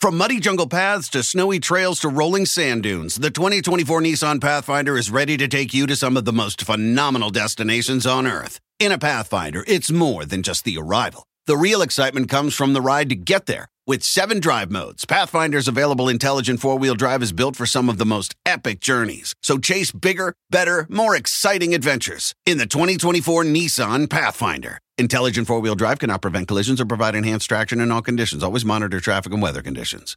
From muddy jungle paths to snowy trails to rolling sand dunes, the 2024 Nissan Pathfinder is ready to take you to some of the most phenomenal destinations on Earth. In a Pathfinder, it's more than just the arrival. The real excitement comes from the ride to get there. With seven drive modes, Pathfinder's available intelligent four wheel drive is built for some of the most epic journeys. So chase bigger, better, more exciting adventures in the 2024 Nissan Pathfinder. Intelligent four wheel drive cannot prevent collisions or provide enhanced traction in all conditions. Always monitor traffic and weather conditions.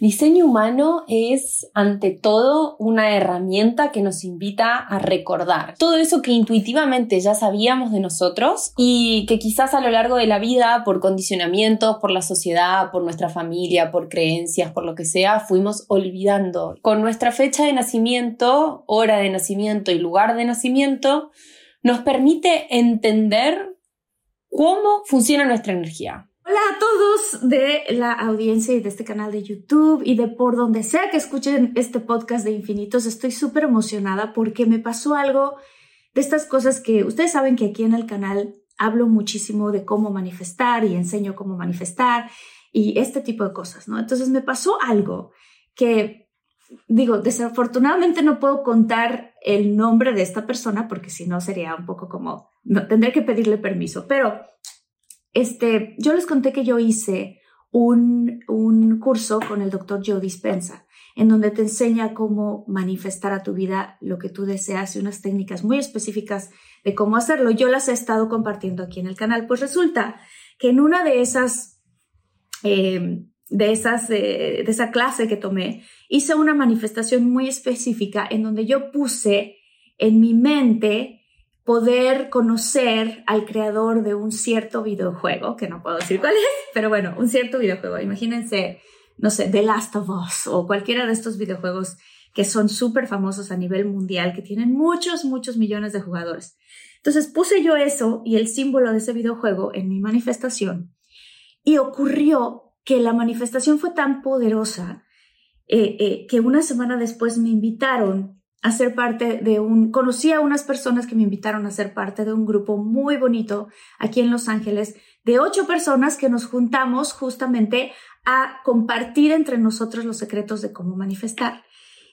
Diseño humano es, ante todo, una herramienta que nos invita a recordar todo eso que intuitivamente ya sabíamos de nosotros y que quizás a lo largo de la vida, por condicionamientos, por la sociedad, por nuestra familia, por creencias, por lo que sea, fuimos olvidando. Con nuestra fecha de nacimiento, hora de nacimiento y lugar de nacimiento, nos permite entender cómo funciona nuestra energía. Hola a todos de la audiencia y de este canal de YouTube y de por donde sea que escuchen este podcast de infinitos. Estoy súper emocionada porque me pasó algo de estas cosas que ustedes saben que aquí en el canal hablo muchísimo de cómo manifestar y enseño cómo manifestar y este tipo de cosas, ¿no? Entonces me pasó algo que, digo, desafortunadamente no puedo contar el nombre de esta persona porque si no sería un poco como, no, tendré que pedirle permiso, pero este, yo les conté que yo hice un, un curso con el doctor Joe Dispensa, en donde te enseña cómo manifestar a tu vida lo que tú deseas y unas técnicas muy específicas de cómo hacerlo. Yo las he estado compartiendo aquí en el canal. Pues resulta que en una de esas, eh, de esas, eh, de esa clase que tomé, hice una manifestación muy específica en donde yo puse en mi mente poder conocer al creador de un cierto videojuego, que no puedo decir cuál es, pero bueno, un cierto videojuego. Imagínense, no sé, The Last of Us o cualquiera de estos videojuegos que son súper famosos a nivel mundial, que tienen muchos, muchos millones de jugadores. Entonces puse yo eso y el símbolo de ese videojuego en mi manifestación y ocurrió que la manifestación fue tan poderosa eh, eh, que una semana después me invitaron a ser parte de un, conocí a unas personas que me invitaron a ser parte de un grupo muy bonito aquí en Los Ángeles, de ocho personas que nos juntamos justamente a compartir entre nosotros los secretos de cómo manifestar.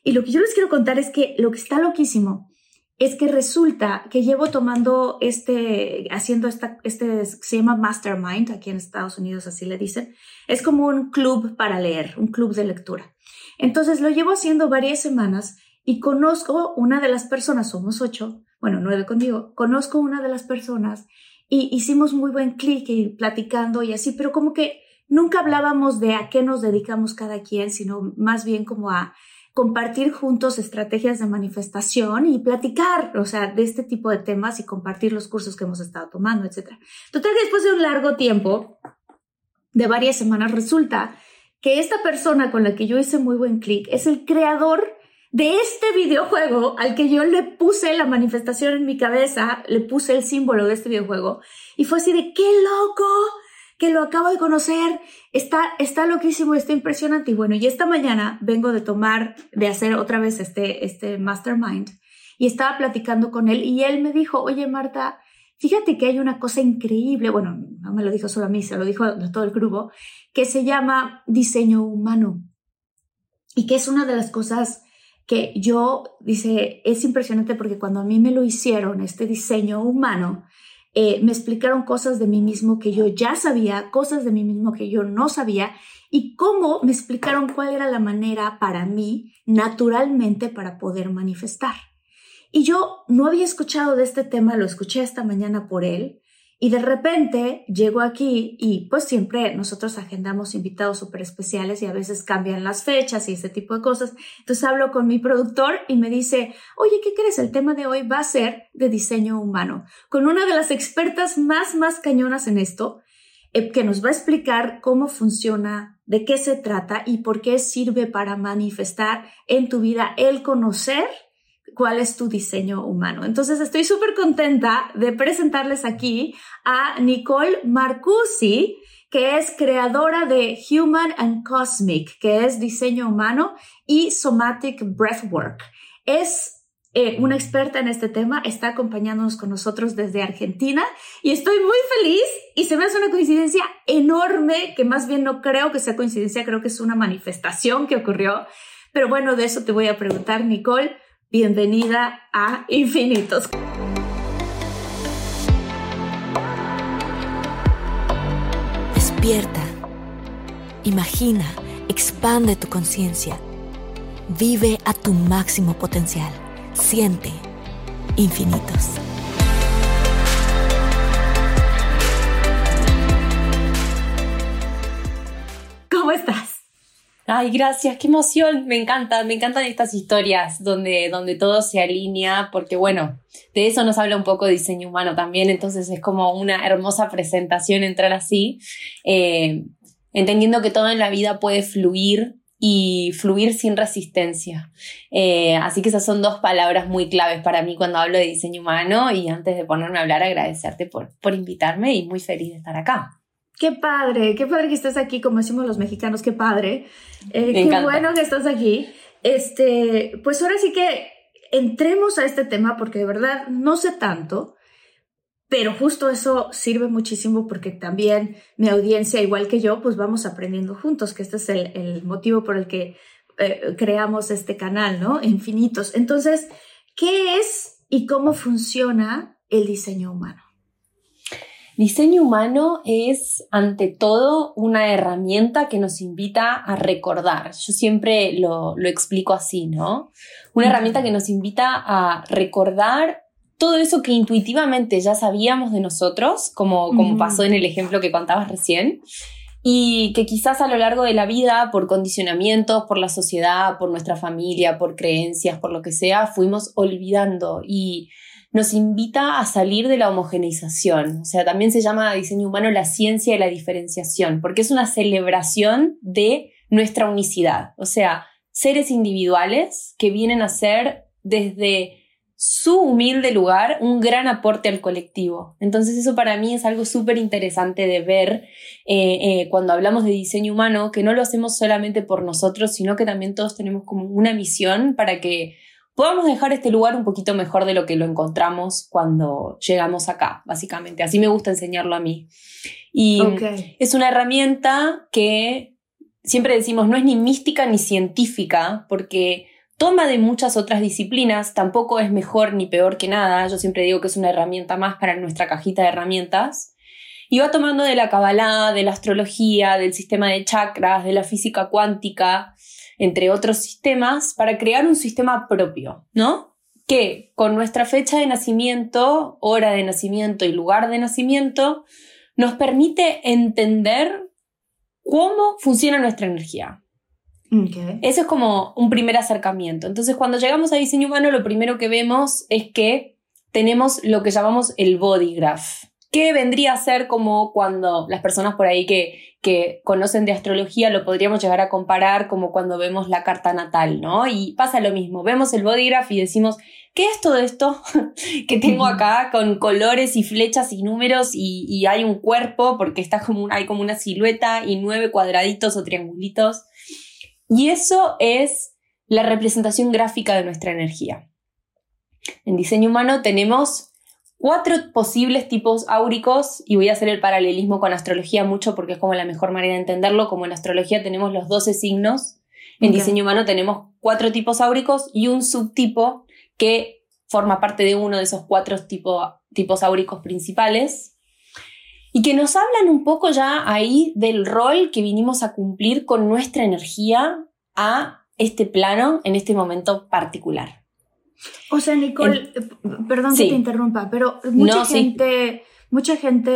Y lo que yo les quiero contar es que lo que está loquísimo es que resulta que llevo tomando este, haciendo esta, este, se llama Mastermind, aquí en Estados Unidos así le dicen, es como un club para leer, un club de lectura. Entonces lo llevo haciendo varias semanas y conozco una de las personas, somos ocho, bueno, nueve conmigo, conozco una de las personas y hicimos muy buen clic y platicando y así, pero como que nunca hablábamos de a qué nos dedicamos cada quien, sino más bien como a compartir juntos estrategias de manifestación y platicar, o sea, de este tipo de temas y compartir los cursos que hemos estado tomando, etc. Total, después de un largo tiempo, de varias semanas, resulta que esta persona con la que yo hice muy buen clic es el creador de este videojuego al que yo le puse la manifestación en mi cabeza, le puse el símbolo de este videojuego y fue así de qué loco que lo acabo de conocer, está, está loquísimo, está impresionante. Y bueno, y esta mañana vengo de tomar, de hacer otra vez este, este mastermind y estaba platicando con él y él me dijo, oye Marta, fíjate que hay una cosa increíble, bueno, no me lo dijo solo a mí, se lo dijo a todo el grupo, que se llama diseño humano y que es una de las cosas que yo, dice, es impresionante porque cuando a mí me lo hicieron, este diseño humano, eh, me explicaron cosas de mí mismo que yo ya sabía, cosas de mí mismo que yo no sabía, y cómo me explicaron cuál era la manera para mí, naturalmente, para poder manifestar. Y yo no había escuchado de este tema, lo escuché esta mañana por él, y de repente llego aquí y pues siempre nosotros agendamos invitados súper especiales y a veces cambian las fechas y ese tipo de cosas. Entonces hablo con mi productor y me dice, oye, ¿qué crees? El tema de hoy va a ser de diseño humano, con una de las expertas más, más cañonas en esto. eh, que nos va a explicar cómo funciona, de qué se trata y por qué sirve para manifestar en tu vida el conocer cuál es tu diseño humano. Entonces estoy súper contenta de presentarles aquí a Nicole Marcusi, que es creadora de Human and Cosmic, que es diseño humano y Somatic Breathwork. Es eh, una experta en este tema, está acompañándonos con nosotros desde Argentina y estoy muy feliz y se me hace una coincidencia enorme, que más bien no creo que sea coincidencia, creo que es una manifestación que ocurrió. Pero bueno, de eso te voy a preguntar, Nicole. Bienvenida a Infinitos. Despierta, imagina, expande tu conciencia, vive a tu máximo potencial, siente infinitos. ¿Cómo estás? Ay, gracias, qué emoción, me encanta, me encantan estas historias donde, donde todo se alinea, porque bueno, de eso nos habla un poco diseño humano también, entonces es como una hermosa presentación entrar así, eh, entendiendo que todo en la vida puede fluir y fluir sin resistencia. Eh, así que esas son dos palabras muy claves para mí cuando hablo de diseño humano y antes de ponerme a hablar agradecerte por, por invitarme y muy feliz de estar acá. Qué padre, qué padre que estés aquí, como decimos los mexicanos, qué padre. Eh, qué bueno que estás aquí. Este, pues ahora sí que entremos a este tema porque de verdad no sé tanto, pero justo eso sirve muchísimo porque también mi audiencia, igual que yo, pues vamos aprendiendo juntos, que este es el, motivo por el que eh, creamos este canal, ¿no? Infinitos. Entonces, ¿qué es y cómo funciona el diseño humano? Diseño humano es, ante todo, una herramienta que nos invita a recordar. Yo siempre lo, explico así, ¿no? Una herramienta que nos invita a recordar todo eso que intuitivamente ya sabíamos de nosotros, como, como pasó en el ejemplo que contabas recién, y que quizás a lo largo de la vida, por condicionamientos, por la sociedad, por nuestra familia, por creencias, por lo que sea, fuimos olvidando y nos invita a salir de la homogeneización. O sea, también se llama diseño humano la ciencia de la diferenciación, porque es una celebración de nuestra unicidad. O sea, seres individuales que vienen a ser desde su humilde lugar un gran aporte al colectivo. Entonces eso para mí es algo súper interesante de ver eh, eh, cuando hablamos de diseño humano, que no lo hacemos solamente por nosotros, sino que también todos tenemos como una misión para que podamos dejar este lugar un poquito mejor de lo que lo encontramos cuando llegamos acá, básicamente. Así me gusta enseñarlo a mí. Y es una herramienta que siempre decimos no es ni mística ni científica, porque toma de muchas otras disciplinas, tampoco es mejor ni peor que nada, yo siempre digo que es una herramienta más para nuestra cajita de herramientas, y va tomando de la Kabbalah, de la astrología, del sistema de chakras, de la física cuántica, entre otros sistemas, para crear un sistema propio, ¿no? Que con nuestra fecha de nacimiento, hora de nacimiento y lugar de nacimiento, nos permite entender cómo funciona nuestra energía. Eso es como un primer acercamiento. Entonces, cuando llegamos a diseño humano, lo primero que vemos es que tenemos lo que llamamos el body graph, que vendría a ser como cuando las personas por ahí que, que conocen de astrología lo podríamos llegar a comparar como cuando vemos la carta natal, ¿no? Y pasa lo mismo, vemos el body graph y decimos, ¿qué es todo esto que tengo acá con colores y flechas y números y, hay un cuerpo porque está como, hay como una silueta y nueve cuadraditos o triangulitos? Y eso es la representación gráfica de nuestra energía. En diseño humano tenemos cuatro posibles tipos áuricos y voy a hacer el paralelismo con astrología mucho porque es como la mejor manera de entenderlo. Como en astrología tenemos los 12 signos, en diseño humano tenemos cuatro tipos áuricos y un subtipo que forma parte de uno de esos cuatro tipos áuricos principales y que nos hablan un poco ya ahí del rol que vinimos a cumplir con nuestra energía a este plano en este momento particular. O sea, Nicole, eh, perdón que te interrumpa, pero mucha gente, mucha gente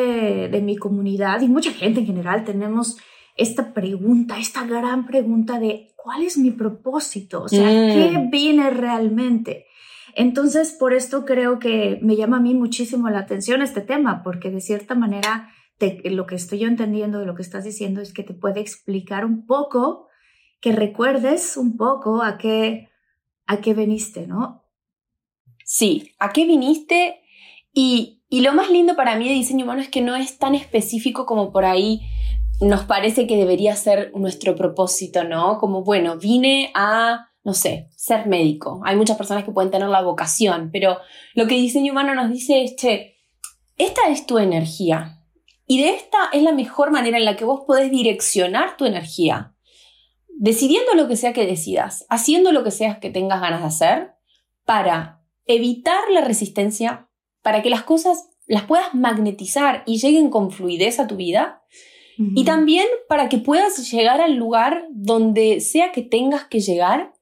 de mi comunidad y mucha gente en general tenemos esta pregunta, esta gran pregunta de ¿cuál es mi propósito? O sea, ¿qué mm. viene realmente? Entonces, por esto creo que me llama a mí muchísimo la atención este tema, porque de cierta manera lo que estoy yo entendiendo de lo que estás diciendo es que te puede explicar un poco, que recuerdes un poco a qué, a qué viniste, ¿no? Sí, a qué viniste y, y lo más lindo para mí de diseño humano es que no es tan específico como por ahí nos parece que debería ser nuestro propósito, ¿no? Como, bueno, vine a, no sé, ser médico. Hay muchas personas que pueden tener la vocación, pero lo que diseño humano nos dice es, che, esta es tu energía. Y de esta es la mejor manera en la que vos podés direccionar tu energía. Decidiendo lo que sea que decidas, haciendo lo que sea que tengas ganas de hacer, para evitar la resistencia, para que las cosas las puedas magnetizar y lleguen con fluidez a tu vida y también para que puedas llegar al lugar donde sea que tengas que llegar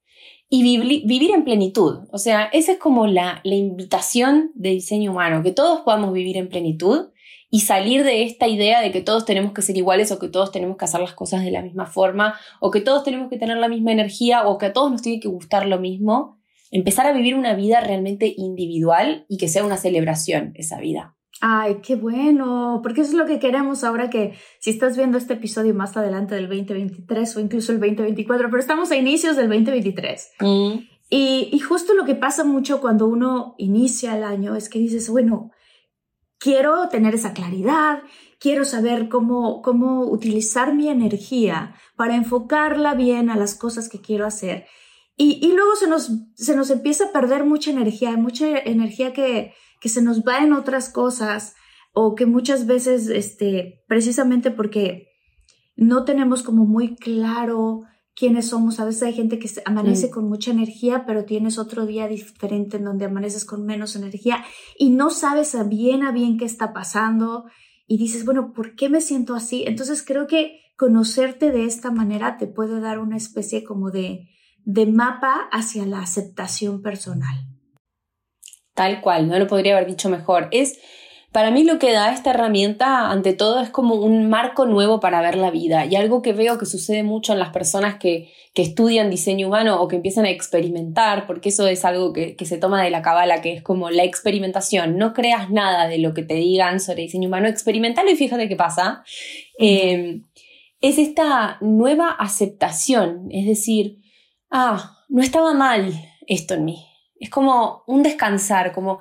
y vivir en plenitud. O sea, esa es como la, la invitación de diseño humano, que todos podamos vivir en plenitud y salir de esta idea de que todos tenemos que ser iguales o que todos tenemos que hacer las cosas de la misma forma o que todos tenemos que tener la misma energía o que a todos nos tiene que gustar lo mismo. Empezar a vivir una vida realmente individual y que sea una celebración esa vida. Ay, qué bueno, porque eso es lo que queremos ahora que si estás viendo este episodio más adelante del 2023 o incluso el 2024, pero estamos a inicios del 2023. Mm. Y, y justo lo que pasa mucho cuando uno inicia el año es que dices, bueno, quiero tener esa claridad, quiero saber cómo, cómo utilizar mi energía para enfocarla bien a las cosas que quiero hacer. Y, y luego se nos, se nos empieza a perder mucha energía, mucha energía que, que se nos va en otras cosas o que muchas veces, este, precisamente porque no tenemos como muy claro quiénes somos. A veces hay gente que amanece mm. con mucha energía, pero tienes otro día diferente en donde amaneces con menos energía y no sabes a bien a bien qué está pasando y dices, bueno, ¿por qué me siento así? Entonces creo que conocerte de esta manera te puede dar una especie como de, de mapa hacia la aceptación personal. Tal cual, no lo podría haber dicho mejor. Es, para mí lo que da esta herramienta, ante todo, es como un marco nuevo para ver la vida. Y algo que veo que sucede mucho en las personas que, que estudian diseño humano o que empiezan a experimentar, porque eso es algo que, que se toma de la cabala, que es como la experimentación. No creas nada de lo que te digan sobre diseño humano, experimentalo y fíjate qué pasa. Eh, es esta nueva aceptación, es decir, ah, no estaba mal esto en mí es como un descansar, como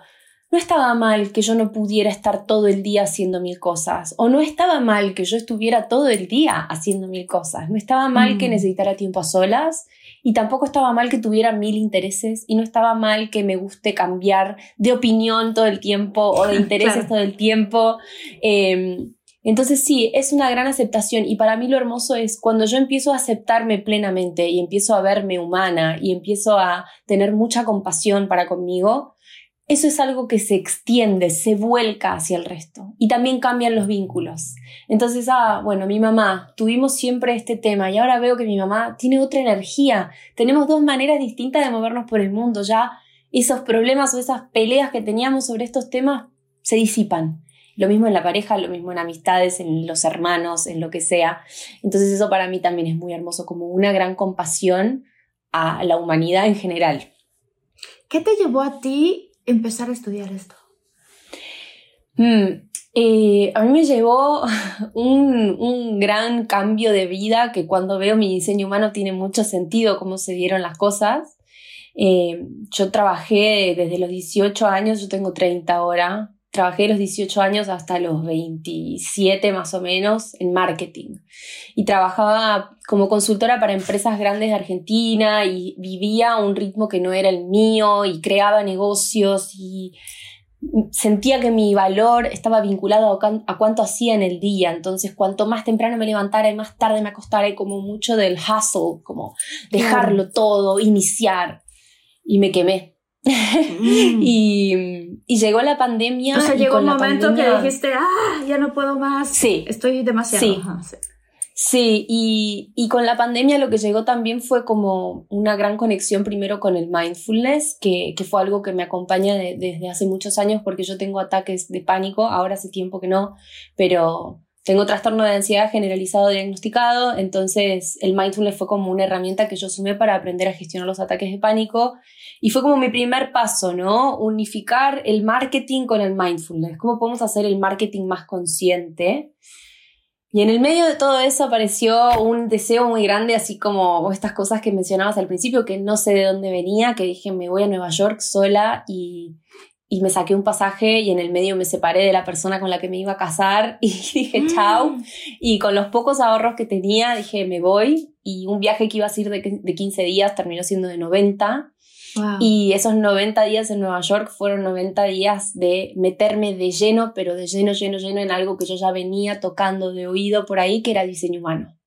no estaba mal que yo no pudiera estar todo el día haciendo mil cosas, o no estaba mal que yo estuviera todo el día haciendo mil cosas, no estaba mal que mm. necesitara tiempo a solas, y tampoco estaba mal que tuviera mil intereses, y no estaba mal que me guste cambiar de opinión todo el tiempo o de intereses todo el tiempo. Em, entonces sí, es una gran aceptación y para mí lo hermoso es cuando yo empiezo a aceptarme plenamente y empiezo a verme humana y empiezo a tener mucha compasión para conmigo, eso es algo que se extiende, se vuelca hacia el resto y también cambian los vínculos. Entonces, ah, bueno, mi mamá, tuvimos siempre este tema y ahora veo que mi mamá tiene otra energía. Tenemos dos maneras distintas de movernos por el mundo. Ya esos problemas o esas peleas que teníamos sobre estos temas se disipan. Lo mismo en la pareja, lo mismo en amistades, en los hermanos, en lo que sea. Entonces eso para mí también es muy hermoso, como una gran compasión a la humanidad en general. ¿Qué te llevó a ti empezar a estudiar esto? Mm, eh, a mí me llevó un, gran cambio de vida que cuando veo mi diseño humano tiene mucho sentido cómo se dieron las cosas. Eh, yo trabajé desde los 18 años, yo tengo 30 ahora, trabajé los 18 años hasta los 27 más o menos en marketing. Y trabajaba como consultora para empresas grandes de Argentina y vivía a un ritmo que no era el mío y creaba negocios y sentía que mi valor estaba vinculado a, cuánto hacía en el día, entonces cuanto más temprano me levantara y más tarde me acostara y como mucho del hustle, como dejarlo todo, iniciar y me quemé Mm. y, llegó la pandemia. O sea, llegó un momento que dijiste, ah, ya no puedo más. Sí. Estoy demasiado. Sí. sí. y, y, con la pandemia lo que llegó también fue como una gran conexión primero con el mindfulness, que, que fue algo que me acompaña desde hace muchos años porque yo tengo ataques de pánico, ahora hace tiempo que no, pero tengo trastorno de ansiedad generalizado diagnosticado, entonces el mindfulness fue como una herramienta que yo sumé para aprender a gestionar los ataques de pánico y fue como mi primer paso, ¿no? Unificar el marketing con el mindfulness. ¿Cómo podemos hacer el marketing más consciente? Y en el medio de todo eso apareció un deseo muy grande, así como estas cosas que mencionabas al principio, que no sé de dónde venía, que dije, me voy a Nueva York sola y, y me saqué un pasaje y en el medio me separé de la persona con la que me iba a casar y dije, chao. Mm. Y con los pocos ahorros que tenía, dije, me voy. Y un viaje que iba a ser de, de 15 días terminó siendo de 90. Y esos 90 días en Nueva York fueron 90 días de meterme de lleno, pero de lleno, lleno, lleno en algo que yo ya venía tocando de oído por ahí, que era diseño humano.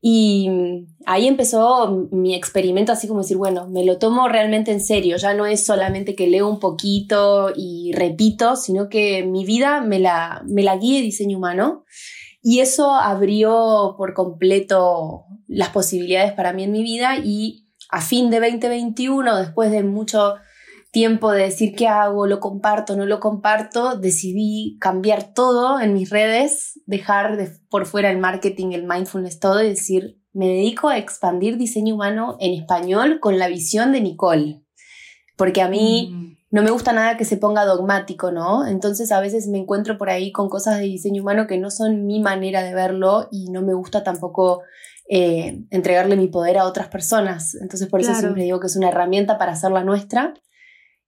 Y ahí empezó mi experimento, así como decir, bueno, me lo tomo realmente en serio, ya no es solamente que leo un poquito y repito, sino que mi vida me la, me la guíe diseño humano. Y eso abrió por completo las posibilidades para mí en mi vida y a fin de 2021, después de mucho tiempo de decir qué hago, lo comparto, no lo comparto, decidí cambiar todo en mis redes, dejar de, por fuera el marketing, el mindfulness, todo y decir, me dedico a expandir diseño humano en español con la visión de Nicole. Porque a mí mm. no me gusta nada que se ponga dogmático, ¿no? Entonces a veces me encuentro por ahí con cosas de diseño humano que no son mi manera de verlo y no me gusta tampoco eh, entregarle mi poder a otras personas. Entonces por eso siempre digo que es una herramienta para hacerla nuestra.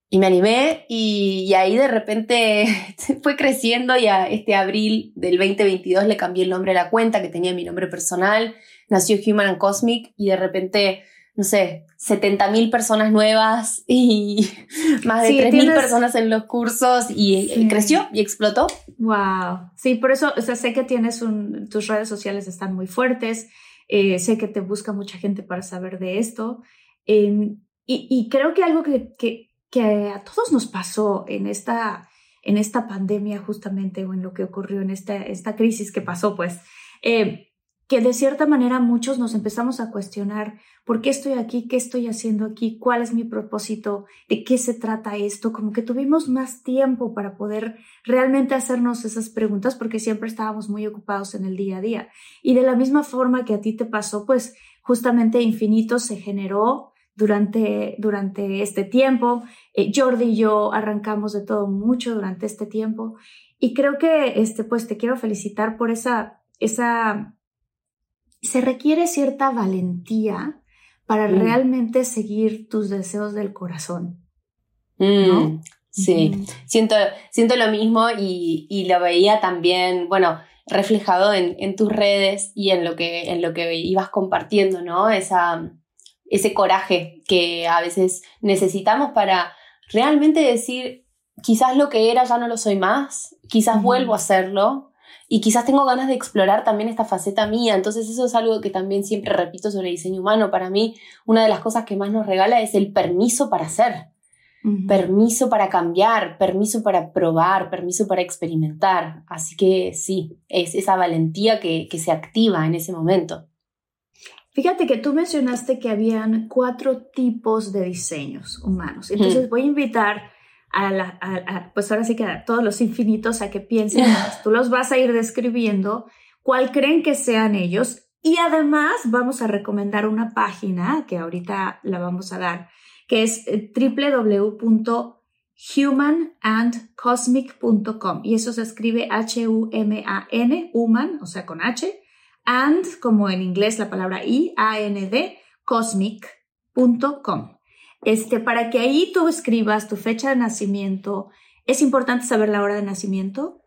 Y me animé y, ahí de repente fue creciendo y a este abril del 2022 le cambié el nombre a la cuenta que tenía mi nombre personal. Nació Human and Cosmic y de repente, no sé, 70 mil personas nuevas y más de sí, 3 mil personas en los cursos y creció y explotó. Wow. Sí, por eso, o sea, sé que tienes un, tus redes sociales están muy fuertes eh, sé que te busca mucha gente para saber de esto. Em, y, creo que algo que, que, a todos nos pasó en esta, en esta pandemia justamente o en lo que ocurrió en esta, esta crisis que pasó, pues, eh, que de cierta manera muchos nos empezamos a cuestionar por qué estoy aquí, qué estoy haciendo aquí, cuál es mi propósito, de qué se trata esto, como que tuvimos más tiempo para poder realmente hacernos esas preguntas porque siempre estábamos muy ocupados en el día a día. Y de la misma forma que a ti te pasó, pues justamente Infinito se generó durante, durante este tiempo. Eh, Jordi y yo arrancamos de todo mucho durante este tiempo. Y creo que, este, pues te quiero felicitar por esa, esa se requiere cierta valentía para mm. realmente seguir tus deseos del corazón. Mm, sí, siento, siento lo mismo y, lo veía también, bueno, reflejado en, tus redes y en lo, que, en lo que ibas compartiendo, ¿no? Esa, ese coraje que a veces necesitamos para realmente decir, quizás lo que era ya no lo soy más, quizás vuelvo a hacerlo, y quizás tengo ganas de explorar también esta faceta mía. Entonces eso es algo que también siempre repito sobre diseño humano. Para mí, una de las cosas que más nos regala es el permiso para ser. Permiso para cambiar, permiso para probar, permiso para experimentar. Así que sí, es esa valentía que, que se activa en ese momento. Fíjate que tú mencionaste que habían cuatro tipos de diseños humanos. Entonces voy a invitar a, la, pues ahora sí que a todos los infinitos a que piensen Tú los vas a ir describiendo, cuál creen que sean ellos. Y además vamos a recomendar una página que ahorita la vamos a dar, que es eh, www.humanandcosmic.com. Y eso se escribe H-U-M-A-N, human, o sea, con H, and, como en inglés la palabra I, A-N-D, cosmic.com. Este, para que ahí tú escribas tu fecha de nacimiento, ¿es importante saber la hora de nacimiento?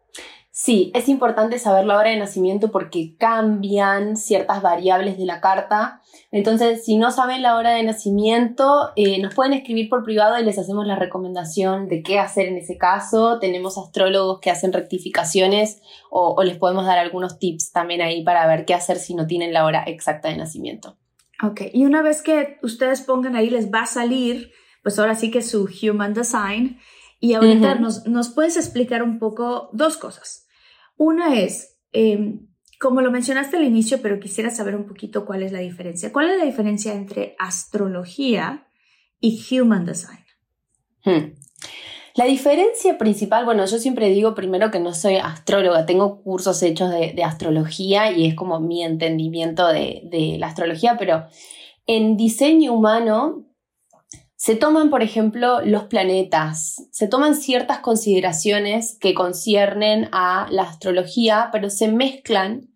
Sí, es importante saber la hora de nacimiento porque cambian ciertas variables de la carta. Entonces, si no saben la hora de nacimiento, eh, nos pueden escribir por privado y les hacemos la recomendación de qué hacer en ese caso. Tenemos astrólogos que hacen rectificaciones o les podemos dar algunos tips también ahí para ver qué hacer si no tienen la hora exacta de nacimiento. Ok, y una vez que ustedes pongan ahí, les va a salir, pues ahora sí que su Human Design. Y ahorita nos, nos, puedes explicar un poco dos cosas. Una es, em, como lo mencionaste al inicio, pero quisiera saber un poquito cuál es la diferencia. ¿Cuál es la diferencia entre astrología y Human Design? Hmm. La diferencia principal, bueno, yo siempre digo primero que no soy astróloga, tengo cursos hechos de, astrología y es como mi entendimiento de, de la astrología, pero en diseño humano se toman, por ejemplo, los planetas, se toman ciertas consideraciones que conciernen a la astrología, pero se mezclan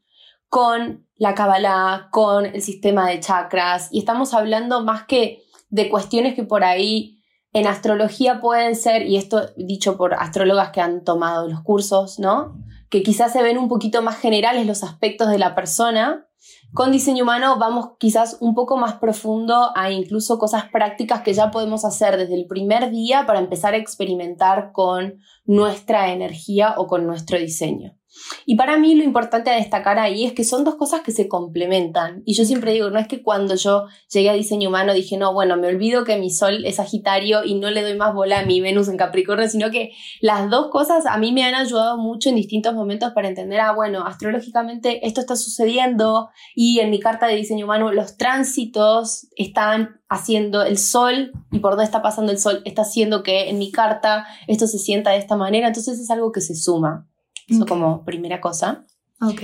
con la Kabbalah, con el sistema de chakras, y estamos hablando más que de cuestiones que por ahí en astrología pueden ser, y esto dicho por astrólogas que han tomado los cursos, ¿no? Que quizás se ven un poquito más generales los aspectos de la persona. Con diseño humano vamos quizás un poco más profundo a incluso cosas prácticas que ya podemos hacer desde el primer día para empezar a experimentar con nuestra energía o con nuestro diseño. Y para mí lo importante a destacar ahí es que son dos cosas que se complementan. Y yo siempre digo, no es que cuando yo llegué a diseño humano dije, no, bueno, me olvido que mi sol es Sagitario y no le doy más bola a mi Venus en Capricornio, sino que las dos cosas a mí me han ayudado mucho en distintos momentos para entender, ah, bueno, astrológicamente esto está sucediendo y en mi carta de diseño humano los tránsitos están haciendo el sol y por dónde está pasando el sol está haciendo que en mi carta esto se sienta de esta manera, entonces es algo que se suma. Eso como primera cosa. Ok.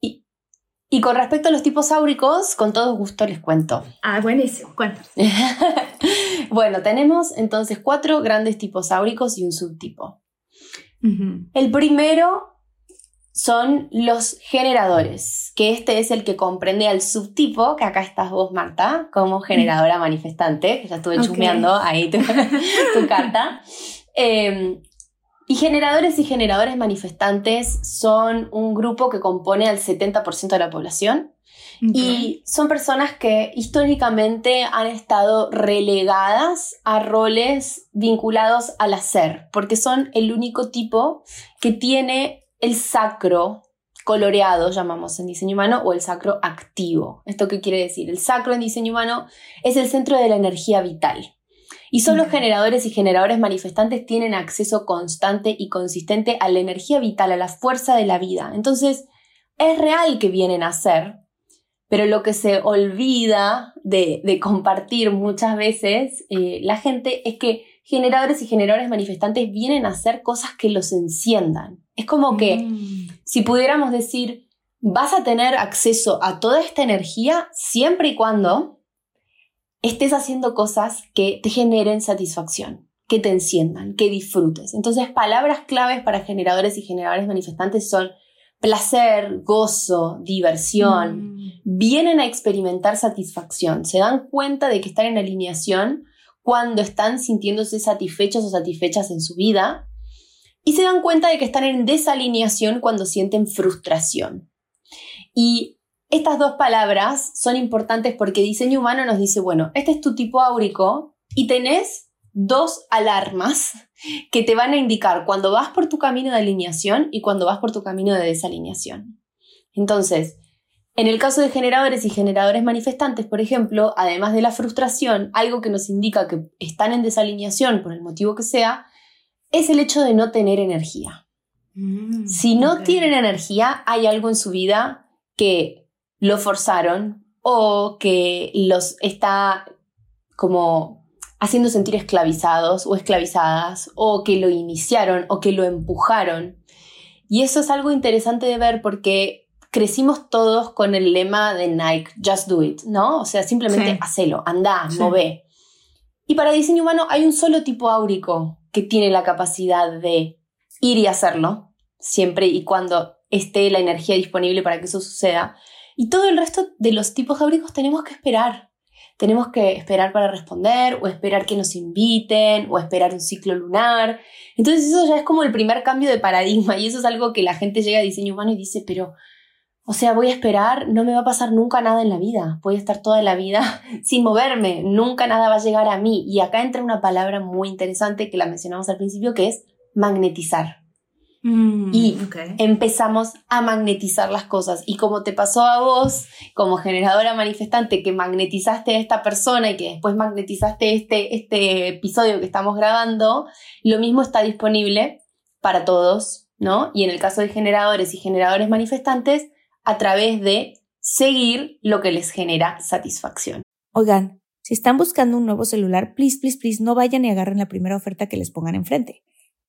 Y, y, con respecto a los tipos áuricos, con todo gusto les cuento. Ah, buenísimo, cuéntame. bueno, tenemos entonces cuatro grandes tipos áuricos y un subtipo. El primero son los generadores, que este es el que comprende al subtipo, que acá estás vos, Marta, como generadora manifestante, que ya estuve chusmeando ahí tu, tu carta. Eh, y generadores y generadores manifestantes son un grupo que compone al 70% de la población. Y son personas que históricamente han estado relegadas a roles vinculados al hacer, porque son el único tipo que tiene el sacro coloreado, llamamos en diseño humano, o el sacro activo. ¿Esto qué quiere decir? El sacro en diseño humano es el centro de la energía vital. Y solo los generadores y generadores manifestantes tienen acceso constante y consistente a la energía vital, a la fuerza de la vida. Entonces, es real que vienen a ser, pero lo que se olvida de, compartir muchas veces eh, la gente es que generadores y generadores manifestantes vienen a hacer cosas que los enciendan. Es como que mm. si pudiéramos decir, vas a tener acceso a toda esta energía siempre y cuando estés haciendo cosas que te generen satisfacción, que te enciendan, que disfrutes. Entonces, palabras claves para generadores y generadores manifestantes son placer, gozo, diversión. Mm. Vienen a experimentar satisfacción, se dan cuenta de que están en alineación cuando están sintiéndose satisfechos o satisfechas en su vida y se dan cuenta de que están en desalineación cuando sienten frustración. Y estas dos palabras son importantes porque diseño humano nos dice, bueno, este es tu tipo áurico y tenés dos alarmas que te van a indicar cuando vas por tu camino de alineación y cuando vas por tu camino de desalineación. Entonces, en el caso de generadores y generadores manifestantes, por ejemplo, además de la frustración, algo que nos indica que están en desalineación por el motivo que sea, es el hecho de no tener energía. Mm, si no tienen energía, hay algo en su vida que lo forzaron o que los está como haciendo sentir esclavizados o esclavizadas o que lo iniciaron o que lo empujaron. Y eso es algo interesante de ver porque crecimos todos con el lema de Nike, just do it, ¿no? O sea, simplemente hacelo, anda, move. Y para diseño humano hay un solo tipo áurico que tiene la capacidad de ir y hacerlo, siempre y cuando esté la energía disponible para que eso suceda. Y todo el resto de los tipos áuricos tenemos que esperar. Tenemos que esperar para responder o esperar que nos inviten o esperar un ciclo lunar. Entonces eso ya es como el primer cambio de paradigma y eso es algo que la gente llega a diseño humano y dice, pero, o sea, voy a esperar, no me va a pasar nunca nada en la vida, voy a estar toda la vida sin moverme, nunca nada va a llegar a mí. Y acá entra una palabra muy interesante que la mencionamos al principio que es magnetizar. Mm, y empezamos a magnetizar las cosas. Y como te pasó a vos, como generadora manifestante, que magnetizaste a esta persona y que después magnetizaste este, este episodio que estamos grabando, lo mismo está disponible para todos, ¿no? Y en el caso de generadores y generadores manifestantes, a través de seguir lo que les genera satisfacción. Oigan, si están buscando un nuevo celular, please, please, please, no vayan y agarren la primera oferta que les pongan enfrente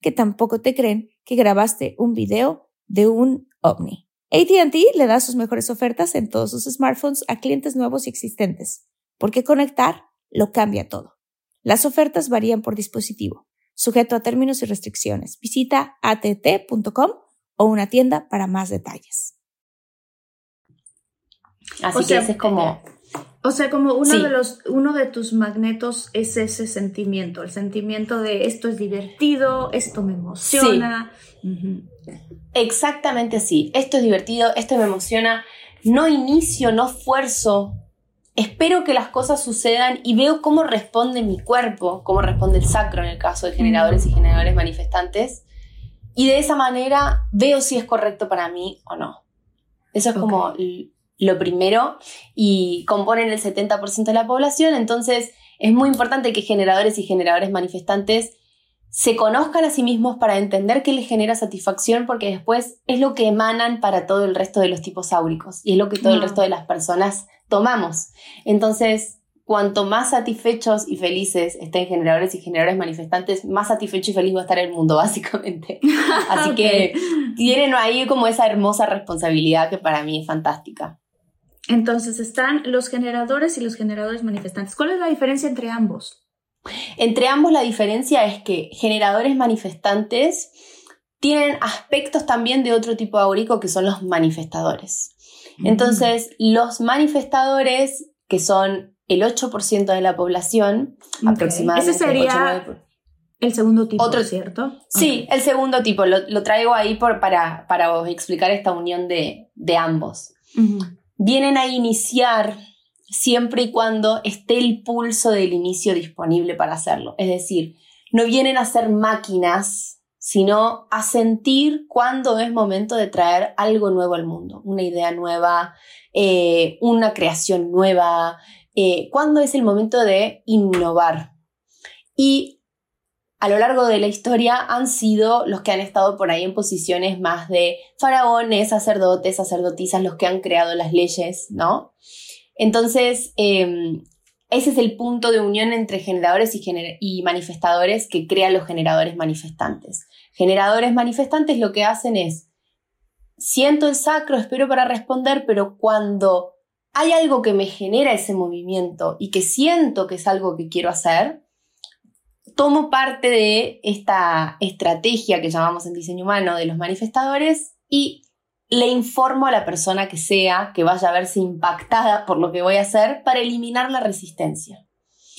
que tampoco te creen que grabaste un video de un ovni. ATT le da sus mejores ofertas en todos sus smartphones a clientes nuevos y existentes, porque conectar lo cambia todo. Las ofertas varían por dispositivo, sujeto a términos y restricciones. Visita att.com o una tienda para más detalles. Así que ese es como o sea, como uno de los, uno de tus magnetos es ese sentimiento, el sentimiento de esto es divertido, esto me emociona. Exactamente así. Esto es divertido, esto me emociona. No inicio, no esfuerzo. Espero que las cosas sucedan y veo cómo responde mi cuerpo, cómo responde el sacro en el caso de generadores y generadores manifestantes. Y de esa manera veo si es correcto para mí o no. Eso es como lo primero y componen el 70% de la población, entonces es muy importante que generadores y generadores manifestantes se conozcan a sí mismos para entender qué les genera satisfacción, porque después es lo que emanan para todo el resto de los tipos áuricos y es lo que todo el resto de las personas tomamos. Entonces, cuanto más satisfechos y felices estén generadores y generadores manifestantes, más satisfecho y feliz va a estar el mundo, básicamente. Así que tienen ahí como esa hermosa responsabilidad que para mí es fantástica. Entonces están los generadores y los generadores manifestantes. ¿Cuál es la diferencia entre ambos? Entre ambos la diferencia es que generadores manifestantes tienen aspectos también de otro tipo de aurico que son los manifestadores. Mm. Entonces, los manifestadores, que son el 8% de la población, aproximadamente. Ese sería el segundo tipo, ¿Otro? ¿cierto? Sí, el segundo tipo. Lo, traigo ahí por, para, para explicar esta unión de, ambos vienen a iniciar siempre y cuando esté el pulso del inicio disponible para hacerlo. Es decir, no vienen a ser máquinas, sino a sentir cuándo es momento de traer algo nuevo al mundo, una idea nueva, eh, una creación nueva, eh, cuándo es el momento de innovar. Y a lo largo de la historia han sido los que han estado por ahí en posiciones más de faraones, sacerdotes, sacerdotisas, los que han creado las leyes, ¿no? Entonces, em, ese es el punto de unión entre generadores y, y manifestadores que crean los generadores manifestantes. Generadores manifestantes lo que hacen es, siento el sacro, espero para responder, pero cuando hay algo que me genera ese movimiento y que siento que es algo que quiero hacer, tomo parte de esta estrategia que llamamos en diseño humano de los manifestadores y le informo a la persona que sea que vaya a verse impactada por lo que voy a hacer para eliminar la resistencia.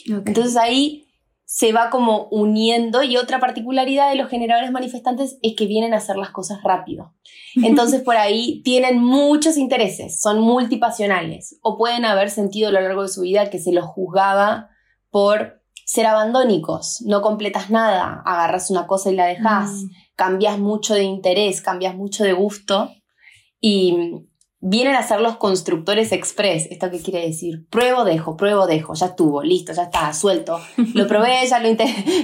Entonces ahí se va como uniendo y otra particularidad de los generadores manifestantes es que vienen a hacer las cosas rápido. Entonces por ahí tienen muchos intereses, son multipasionales o pueden haber sentido a lo largo de su vida que se los juzgaba por ser abandónicos, no completas nada, agarras una cosa y la dejas, mm. cambias mucho de interés, cambias mucho de gusto y vienen a ser los constructores express. ¿Esto qué quiere decir? Pruebo, dejo, pruebo, dejo, ya estuvo, listo, ya está, suelto. Lo probé, ya lo,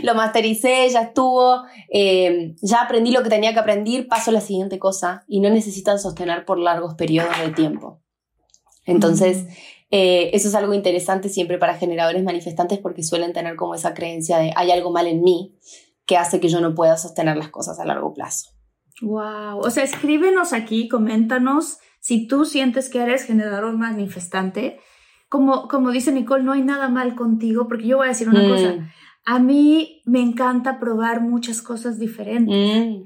lo mastericé, ya estuvo, eh, ya aprendí lo que tenía que aprender, paso a la siguiente cosa y no necesitan sostener por largos periodos de tiempo. Entonces, mm. Eh, eso es algo interesante siempre para generadores manifestantes porque suelen tener como esa creencia de hay algo mal en mí que hace que yo no pueda sostener las cosas a largo plazo. Wow, o sea, escríbenos aquí, coméntanos si tú sientes que eres generador manifestante. Como, como dice Nicole, no hay nada mal contigo, porque yo voy a decir una cosa, mm. a mí me encanta probar muchas cosas diferentes. Mm.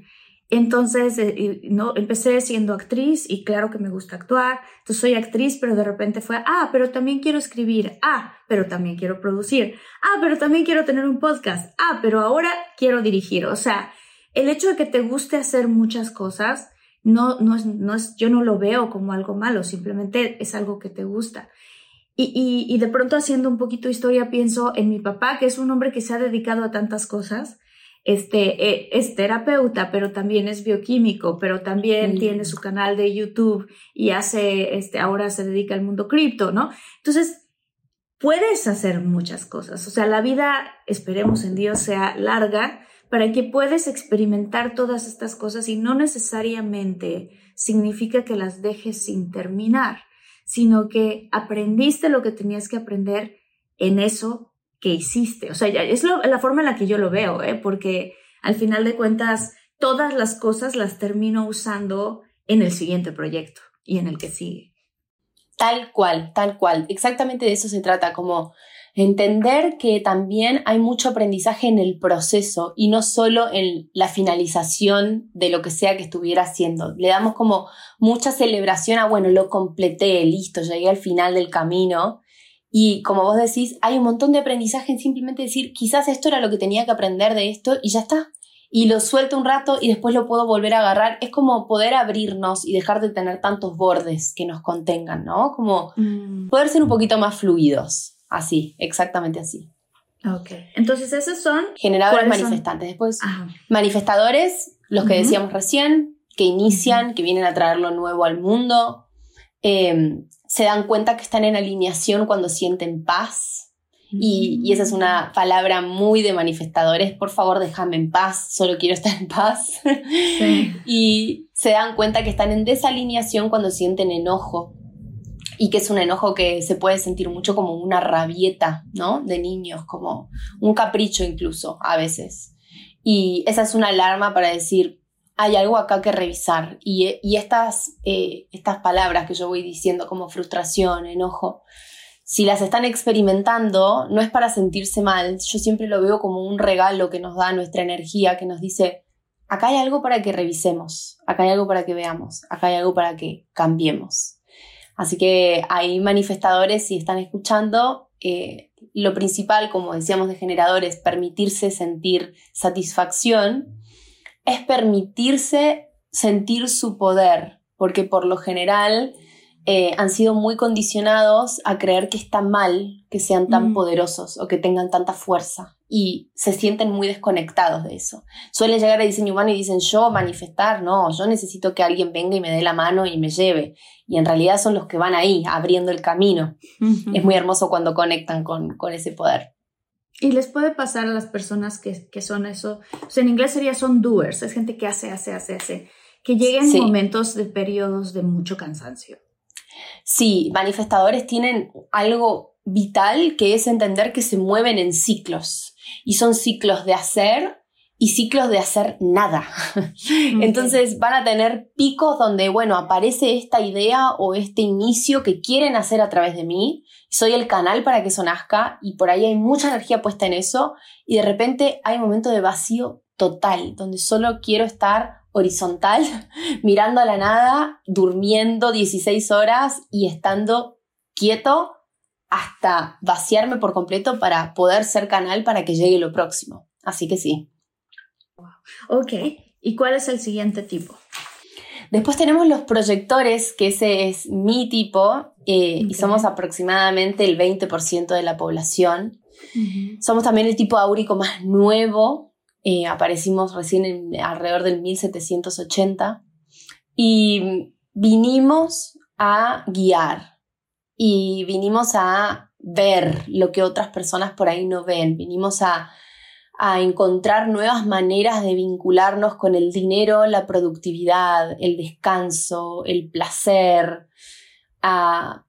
Entonces, eh, no, empecé siendo actriz y claro que me gusta actuar. Entonces soy actriz, pero de repente fue, ah, pero también quiero escribir. Ah, pero también quiero producir. Ah, pero también quiero tener un podcast. Ah, pero ahora quiero dirigir. O sea, el hecho de que te guste hacer muchas cosas, no, no es, no es, yo no lo veo como algo malo, simplemente es algo que te gusta. Y, y, y de pronto haciendo un poquito historia pienso en mi papá, que es un hombre que se ha dedicado a tantas cosas este, eh, es terapeuta, pero también es bioquímico, pero también tiene su canal de YouTube y hace, este, ahora se dedica al mundo cripto, ¿no? Entonces, puedes hacer muchas cosas. O sea, la vida, esperemos en Dios, sea larga para que puedas experimentar todas estas cosas y no necesariamente significa que las dejes sin terminar, sino que aprendiste lo que tenías que aprender en eso que hiciste. O sea, es lo- la forma en la que yo lo veo, ¿eh? porque al final de cuentas, todas las cosas las termino usando en el siguiente proyecto y en el que sigue. Tal cual, tal cual. Exactamente de eso se trata, como entender que también hay mucho aprendizaje en el proceso y no solo en la finalización de lo que sea que estuviera haciendo. Le damos como mucha celebración a, bueno, lo completé, listo, llegué al final del camino. Y como vos decís, hay un montón de aprendizaje en simplemente decir, quizás esto era lo que tenía que aprender de esto y ya está. Y lo suelto un rato y después lo puedo volver a agarrar. Es como poder abrirnos y dejar de tener tantos bordes que nos contengan, ¿no? Como poder ser un poquito más fluidos. Así, exactamente así. Ok. Entonces, esos son. Generadores manifestantes. Después, Ajá. manifestadores, los que decíamos recién, que inician, que vienen a traer lo nuevo al mundo. Eh, se dan cuenta que están en alineación cuando sienten paz. Y, y esa es una palabra muy de manifestadores. Por favor, déjame en paz, solo quiero estar en paz. Sí. y se dan cuenta que están en desalineación cuando sienten enojo. Y que es un enojo que se puede sentir mucho como una rabieta, ¿no? De niños, como un capricho incluso a veces. Y esa es una alarma para decir, hay algo acá que revisar. Y, estas, eh, estas palabras que yo voy diciendo como frustración, enojo, si las están experimentando, no es para sentirse mal. Yo siempre lo veo como un regalo que nos da nuestra energía, que nos dice, acá hay algo para que revisemos, acá hay algo para que veamos, acá hay algo para que cambiemos. Así que hay manifestadores, si están escuchando, eh, lo principal, como decíamos de generadores, permitirse sentir satisfacción, es permitirse sentir su poder, porque por lo general eh, han sido muy condicionados a creer que está mal que sean tan Mm. poderosos o que tengan tanta fuerza y se sienten muy desconectados de eso. Suelen llegar a diseño humano y dicen yo manifestar, no, yo necesito que alguien venga y me dé la mano y me lleve. Y en realidad son los que van ahí, abriendo el camino. Es muy hermoso cuando conectan con, con ese poder. Y les puede pasar a las personas que, que son eso, o sea, en inglés sería son doers, es gente que hace, hace, hace, hace, que lleguen Sí. momentos de periodos de mucho cansancio. Sí, manifestadores tienen algo vital que es entender que se mueven en ciclos y son ciclos de hacer y ciclos de hacer nada. Entonces van a tener picos donde, bueno, aparece esta idea o este inicio que quieren hacer a través de mí. Soy el canal para que eso nazca y por ahí hay mucha energía puesta en eso y de repente hay un momento de vacío total, donde solo quiero estar horizontal, mirando a la nada, durmiendo 16 horas y estando quieto hasta vaciarme por completo para poder ser canal para que llegue lo próximo. Así que sí. Ok, ¿y cuál es el siguiente tipo? Después tenemos los proyectores, que ese es mi tipo, eh, y Ok. somos aproximadamente el 20% de la población. Somos también el tipo áurico más nuevo, eh, aparecimos recién en, alrededor del 1780, y vinimos a guiar, y vinimos a ver lo que otras personas por ahí no ven, vinimos a, a encontrar nuevas maneras de vincularnos con el dinero, la productividad, el descanso, el placer. a-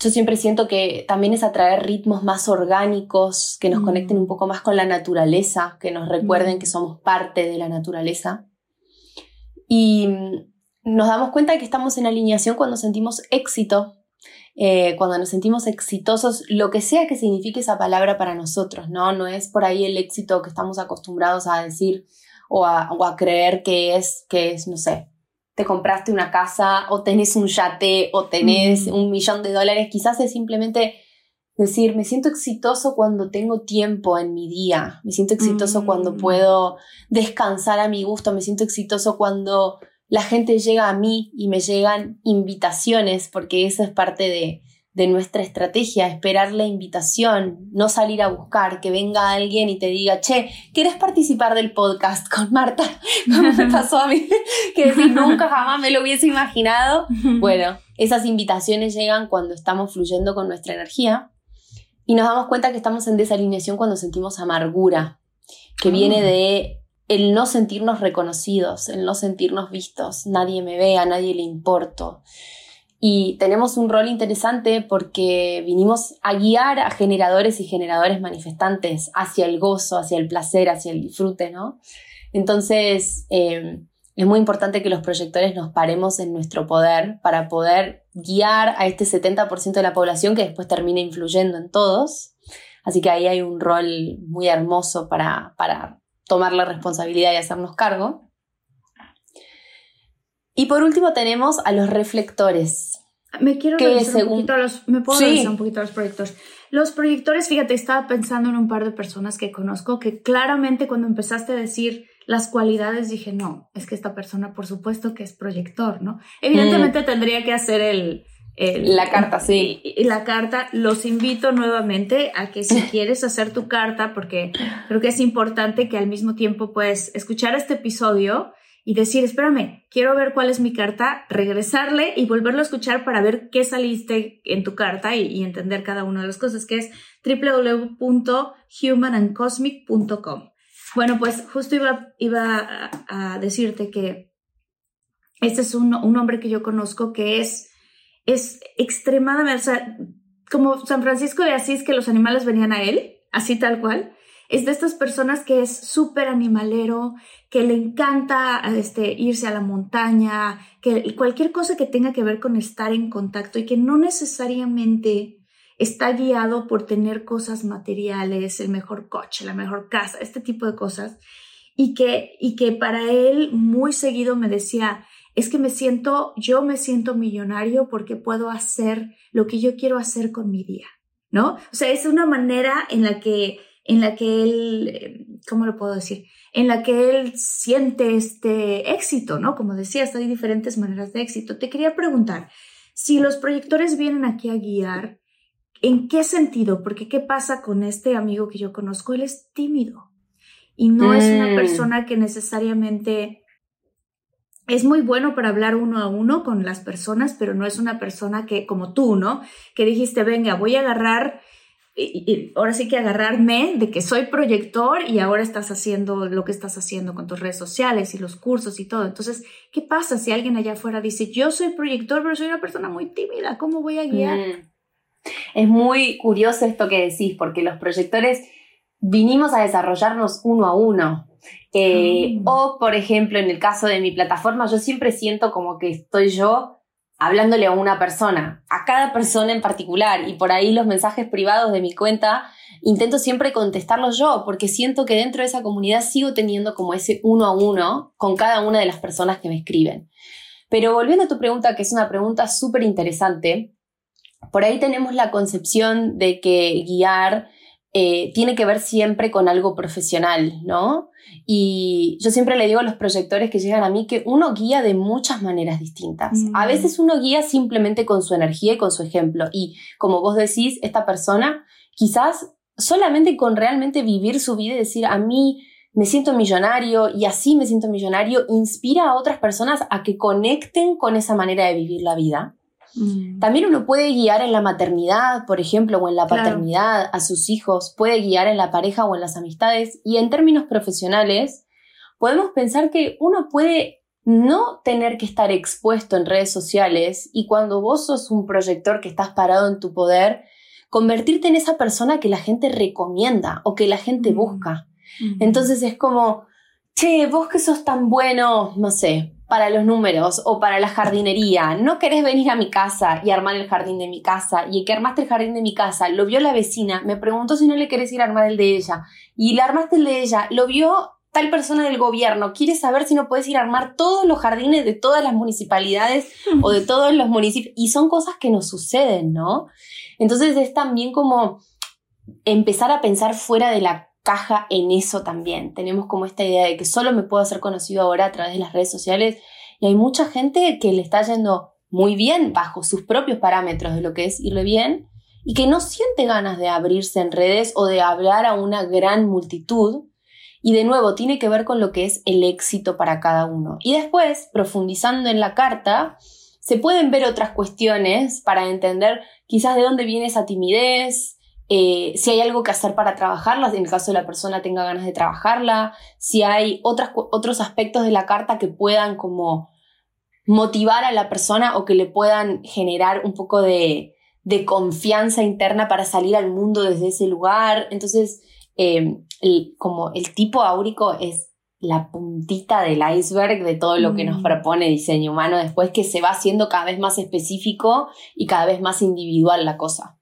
yo siempre siento que también es atraer ritmos más orgánicos, que nos Mm. conecten un poco más con la naturaleza, que nos recuerden Mm. que somos parte de la naturaleza. Y mm, nos damos cuenta de que estamos en alineación cuando sentimos éxito, eh, cuando nos sentimos exitosos, lo que sea que signifique esa palabra para nosotros, ¿no? No es por ahí el éxito que estamos acostumbrados a decir o a, o a creer que es, que es, no sé, te compraste una casa o tenés un yate o tenés un millón de dólares, quizás es simplemente decir, me siento exitoso cuando tengo tiempo en mi día, me siento exitoso Mm. cuando puedo descansar a mi gusto, me siento exitoso cuando la gente llega a mí y me llegan invitaciones, porque eso es parte de, de nuestra estrategia, esperar la invitación, no salir a buscar, que venga alguien y te diga, che, ¿quieres participar del podcast con Marta? ¿Cómo me pasó a mí? que nunca jamás me lo hubiese imaginado. Bueno, esas invitaciones llegan cuando estamos fluyendo con nuestra energía y nos damos cuenta que estamos en desalineación cuando sentimos amargura, que viene ah. de el no sentirnos reconocidos, el no sentirnos vistos, nadie me ve, a nadie le importo. Y tenemos un rol interesante porque vinimos a guiar a generadores y generadores manifestantes hacia el gozo, hacia el placer, hacia el disfrute, ¿no? Entonces, eh, es muy importante que los proyectores nos paremos en nuestro poder para poder guiar a este 70% de la población que después termina influyendo en todos. Así que ahí hay un rol muy hermoso para, para tomar la responsabilidad y hacernos cargo. Y por último tenemos a los reflectores. Me quiero revisar un poquito a los, me puedo revisar un poquito los proyectores. Los proyectores, fíjate, estaba pensando en un par de personas que conozco que claramente cuando empezaste a decir las cualidades dije, no, es que esta persona por supuesto que es proyector, ¿no? Evidentemente mm. tendría que hacer el, la carta, sí. La carta, los invito nuevamente a que si quieres hacer tu carta, porque creo que es importante que al mismo tiempo puedes escuchar este episodio y decir, espérame, quiero ver cuál es mi carta, regresarle y volverlo a escuchar para ver qué saliste en tu carta y, entender cada una de las cosas, que es www.humanandcosmic.com. Bueno, pues justo iba, iba a, decirte que este es un, un, hombre que yo conozco que es, es extremadamente, o sea, como San Francisco de Asís, que los animales venían a él, así tal cual es de estas personas que es súper animalero, que le encanta este, irse a la montaña, que cualquier cosa que tenga que ver con estar en contacto y que no necesariamente está guiado por tener cosas materiales, el mejor coche, la mejor casa, este tipo de cosas. Y que, y que para él muy seguido me decía, es que me siento, yo me siento millonario porque puedo hacer lo que yo quiero hacer con mi día, ¿no? O sea, es una manera en la que en la que él, eh, ¿cómo lo puedo decir? En la que él siente este éxito, ¿no? Como decías, hay diferentes maneras de éxito. Te quería preguntar, si los proyectores vienen aquí a guiar, ¿en qué sentido? Porque ¿qué pasa con este amigo que yo conozco? Él es tímido y no es una mm. persona que necesariamente es muy bueno para hablar uno a uno con las personas, pero no es una persona que, como tú, ¿no? Que dijiste, venga, voy a agarrar y, ahora sí que agarrarme de que soy proyector y ahora estás haciendo lo que estás haciendo con tus redes sociales y los cursos y todo. Entonces, ¿qué pasa si alguien allá afuera dice, yo soy proyector, pero soy una persona muy tímida, ¿cómo voy a guiar? Mm. Es muy curioso esto que decís, porque los proyectores vinimos a desarrollarnos uno a uno. Eh, ah. O, por ejemplo, en el caso de mi plataforma, yo siempre siento como que estoy yo hablándole a una persona, a cada persona en particular, y por ahí los mensajes privados de mi cuenta intento siempre contestarlos yo, porque siento que dentro de esa comunidad sigo teniendo como ese uno a uno con cada una de las personas que me escriben. Pero volviendo a tu pregunta, que es una pregunta súper interesante, por ahí tenemos la concepción de que guiar eh, tiene que ver siempre con algo profesional, ¿no? Y yo siempre le digo a los proyectores que llegan a mí que uno guía de muchas maneras distintas. A mm. veces uno guía simplemente con su energía y con su ejemplo. Y como vos decís, esta persona quizás solamente con realmente vivir su vida y decir, a mí me siento millonario y así me siento millonario, inspira a otras personas a que conecten con esa manera de vivir la vida. Mm. También uno puede guiar en la maternidad, por ejemplo, o en la paternidad a sus hijos, puede guiar en la pareja o en las amistades. Y en términos profesionales, podemos pensar que uno puede no tener que estar expuesto en redes sociales y cuando vos sos un proyector que estás parado en tu poder, convertirte en esa persona que la gente recomienda o que la gente mm. busca. Entonces es como, che, vos que sos tan bueno, no sé, para los números o para la jardinería, no querés venir a mi casa y armar el jardín de mi casa y que armaste el jardín de mi casa, lo vio la vecina, me preguntó si no le querés ir a armar el de ella. Y le armaste el de ella, lo vio tal persona del gobierno, quiere saber si no puedes ir a armar todos los jardines de todas las municipalidades o de todos los municipios y son cosas que nos suceden, ¿no? Entonces es también como empezar a pensar fuera de la caja en eso también. Tenemos como esta idea de que solo me puedo hacer conocido ahora a través de las redes sociales y hay mucha gente que le está yendo muy bien bajo sus propios parámetros de lo que es irle bien y que no siente ganas de abrirse en redes o de hablar a una gran multitud. Y de nuevo, tiene que ver con lo que es el éxito para cada uno. Y después, profundizando en la carta, se pueden ver otras cuestiones para entender quizás de dónde viene esa timidez, eh, si hay algo que hacer para trabajarla, en el caso de la persona tenga ganas de trabajarla, si hay otras, otros aspectos de la carta que puedan como motivar a la persona o que le puedan generar un poco de, de confianza interna para salir al mundo desde ese lugar. Entonces, eh, como el tipo áurico es la puntita del iceberg de todo lo que nos mm. propone diseño humano después que se va haciendo cada vez más específico y cada vez más individual la cosa.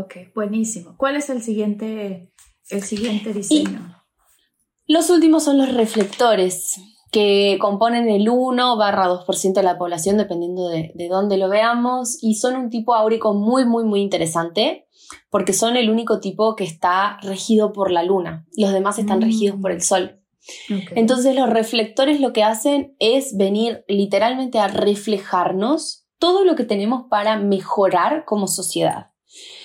Ok, buenísimo. ¿Cuál es el siguiente, el siguiente diseño? los últimos son los reflectores que componen el 1 barra 2% de la población, dependiendo de, de dónde lo veamos, y son un tipo áurico muy, muy, muy interesante, porque son el único tipo que está regido por la luna. Los demás están mm. regidos por el sol. Entonces los reflectores lo que hacen es venir literalmente a reflejarnos todo lo que tenemos para mejorar como sociedad.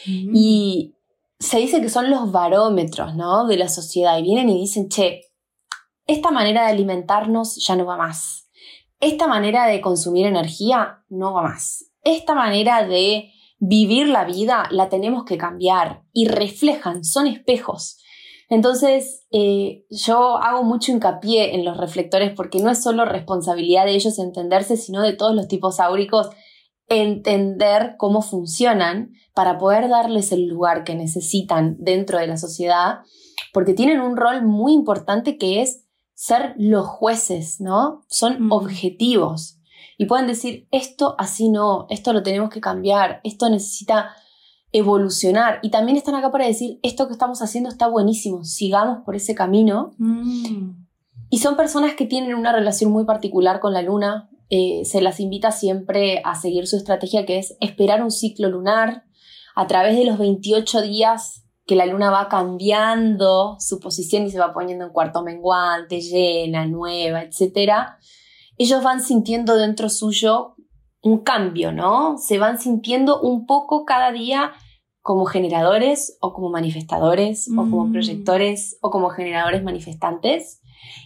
Y se dice que son los barómetros, ¿no? De la sociedad. Y vienen y dicen, che, esta manera de alimentarnos ya no va más. Esta manera de consumir energía no va más. Esta manera de vivir la vida la tenemos que cambiar y reflejan, son espejos. Entonces, eh, yo hago mucho hincapié en los reflectores porque no es solo responsabilidad de ellos entenderse, sino de todos los tipos áuricos entender cómo funcionan para poder darles el lugar que necesitan dentro de la sociedad, porque tienen un rol muy importante que es ser los jueces, ¿no? Son objetivos y pueden decir, esto así no, esto lo tenemos que cambiar, esto necesita evolucionar. Y también están acá para decir, esto que estamos haciendo está buenísimo, sigamos por ese camino. Mm. Y son personas que tienen una relación muy particular con la luna. Eh, se las invita siempre a seguir su estrategia que es esperar un ciclo lunar a través de los 28 días que la luna va cambiando su posición y se va poniendo en cuarto menguante, llena, nueva, etc., ellos van sintiendo dentro suyo un cambio, ¿no? Se van sintiendo un poco cada día como generadores o como manifestadores o como mm. proyectores o como generadores manifestantes.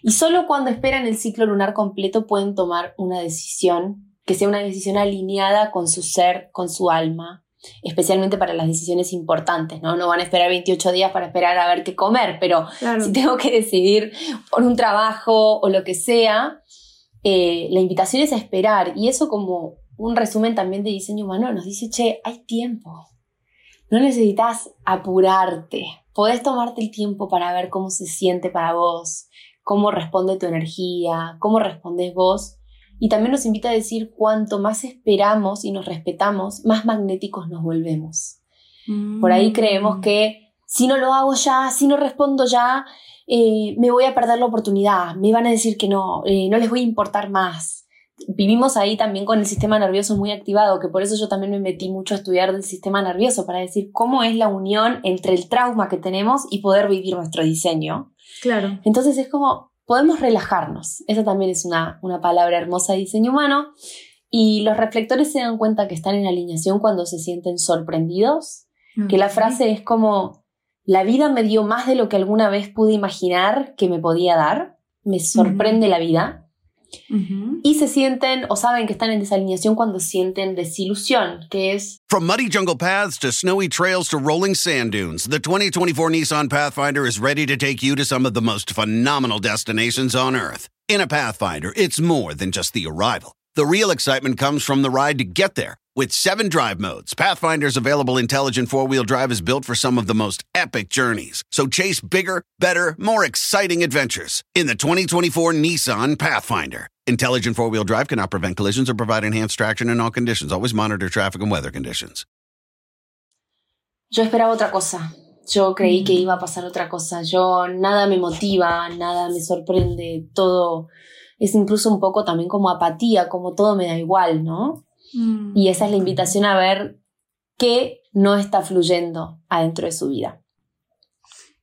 Y solo cuando esperan el ciclo lunar completo pueden tomar una decisión que sea una decisión alineada con su ser, con su alma, especialmente para las decisiones importantes, ¿no? No van a esperar 28 días para esperar a ver qué comer, pero si tengo que decidir por un trabajo o lo que sea, eh, la invitación es a esperar. Y eso como un resumen también de diseño humano nos dice, che, hay tiempo, no necesitas apurarte, podés tomarte el tiempo para ver cómo se siente para vos, cómo responde tu energía, cómo respondes vos y también nos invita a decir cuanto más esperamos y nos respetamos, más magnéticos nos volvemos. Por ahí creemos mm. que si no lo hago ya, si no respondo ya, eh, me voy a perder la oportunidad, me van a decir que no, eh, no les voy a importar más. Vivimos ahí también con el sistema nervioso muy activado, que por eso yo también me metí mucho a estudiar del sistema nervioso, para decir cómo es la unión entre el trauma que tenemos y poder vivir nuestro diseño. Claro. Entonces es como, podemos relajarnos. Esa también es una, palabra hermosa de diseño humano. Y los reflectores se dan cuenta que están en alineación cuando se sienten sorprendidos, que la frase es como, la vida me dio más de lo que alguna vez pude imaginar que me podía dar, me sorprende la vida, Y se sienten o saben que están en desalineación cuando sienten desilusión, que es... From muddy jungle paths to snowy trails to rolling sand dunes, the 2024 Nissan Pathfinder is ready to take you to some of the most phenomenal destinations on Earth. In a Pathfinder, it's more than just the arrival. The real excitement comes from the ride to get there. With seven drive modes, Pathfinder's available intelligent four wheel drive is built for some of the most epic journeys. So chase bigger, better, more exciting adventures in the 2024 Nissan Pathfinder. Intelligent four wheel drive cannot prevent collisions or provide enhanced traction in all conditions. Always monitor traffic and weather conditions. Yo esperaba otra cosa. Yo creí que iba a pasar otra cosa. Yo nada me motiva, nada me sorprende. Todo es incluso un poco también como apatía, como todo me da igual, ¿no? Mm. Y esa es la invitación a ver qué no está fluyendo adentro de su vida.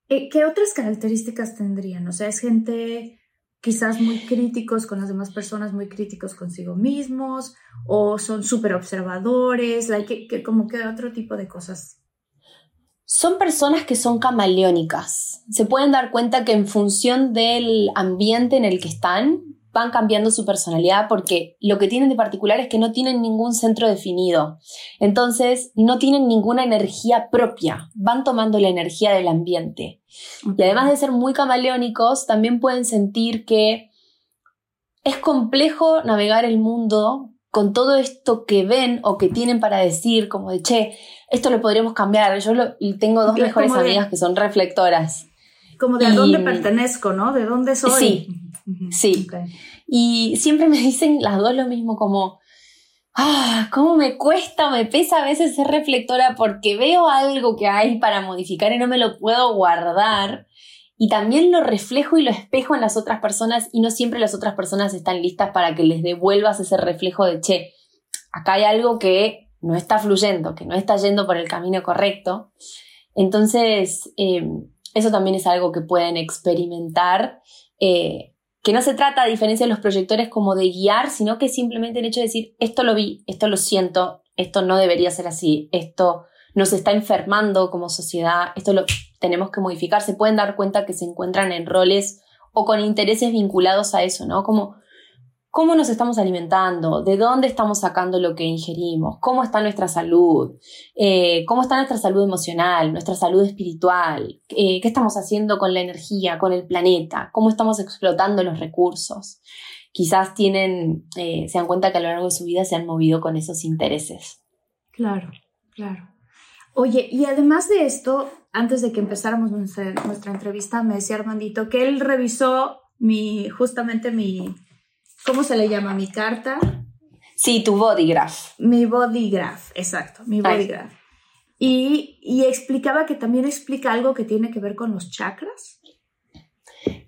Eh, ¿Qué otras características tendrían? O sea, es gente quizás muy críticos con las demás personas, muy críticos consigo mismos, o son súper observadores, like, como que otro tipo de cosas. Son personas que son camaleónicas. Se pueden dar cuenta que en función del ambiente en el que están, van cambiando su personalidad porque lo que tienen de particular es que no tienen ningún centro definido. Entonces, no tienen ninguna energía propia, van tomando la energía del ambiente. Y además de ser muy camaleónicos, también pueden sentir que es complejo navegar el mundo con todo esto que ven o que tienen para decir, como de, che, esto lo podríamos cambiar. Yo tengo dos mejores amigas que son reflectoras. Como de a dónde pertenezco, ¿no? ¿De dónde soy? Sí, Sí. Y siempre me dicen las dos lo mismo, como, ah, cómo me cuesta, me pesa a veces ser reflectora porque veo algo que hay para modificar y no me lo puedo guardar. Y también lo reflejo y lo espejo en las otras personas y no siempre las otras personas están listas para que les devuelvas ese reflejo de, che, acá hay algo que no está fluyendo, que no está yendo por el camino correcto. Entonces, em, eso también es algo que pueden experimentar eh, que no se trata, a diferencia de los proyectores, como de guiar, sino que simplemente el hecho de decir, esto lo vi, esto lo siento, esto no debería ser así, esto nos está enfermando como sociedad, esto lo tenemos que modificar, se pueden dar cuenta que se encuentran en roles o con intereses vinculados a eso, ¿no? Como cómo nos estamos alimentando, de dónde estamos sacando lo que ingerimos, cómo está nuestra salud, eh, cómo está nuestra salud emocional, nuestra salud espiritual, eh, qué estamos haciendo con la energía, con el planeta, cómo estamos explotando los recursos. Quizás tienen, eh, se dan cuenta que a lo largo de su vida se han movido con esos intereses. Claro, claro. Oye, y además de esto, antes de que empezáramos nuestra, nuestra entrevista, me decía Armandito que él revisó mi, justamente mi, ¿Cómo se le llama? ¿Mi carta? Sí, tu body graph. Mi body graph, exacto, mi body graph. Y, y, explicaba que también explica algo que tiene que ver con los chakras.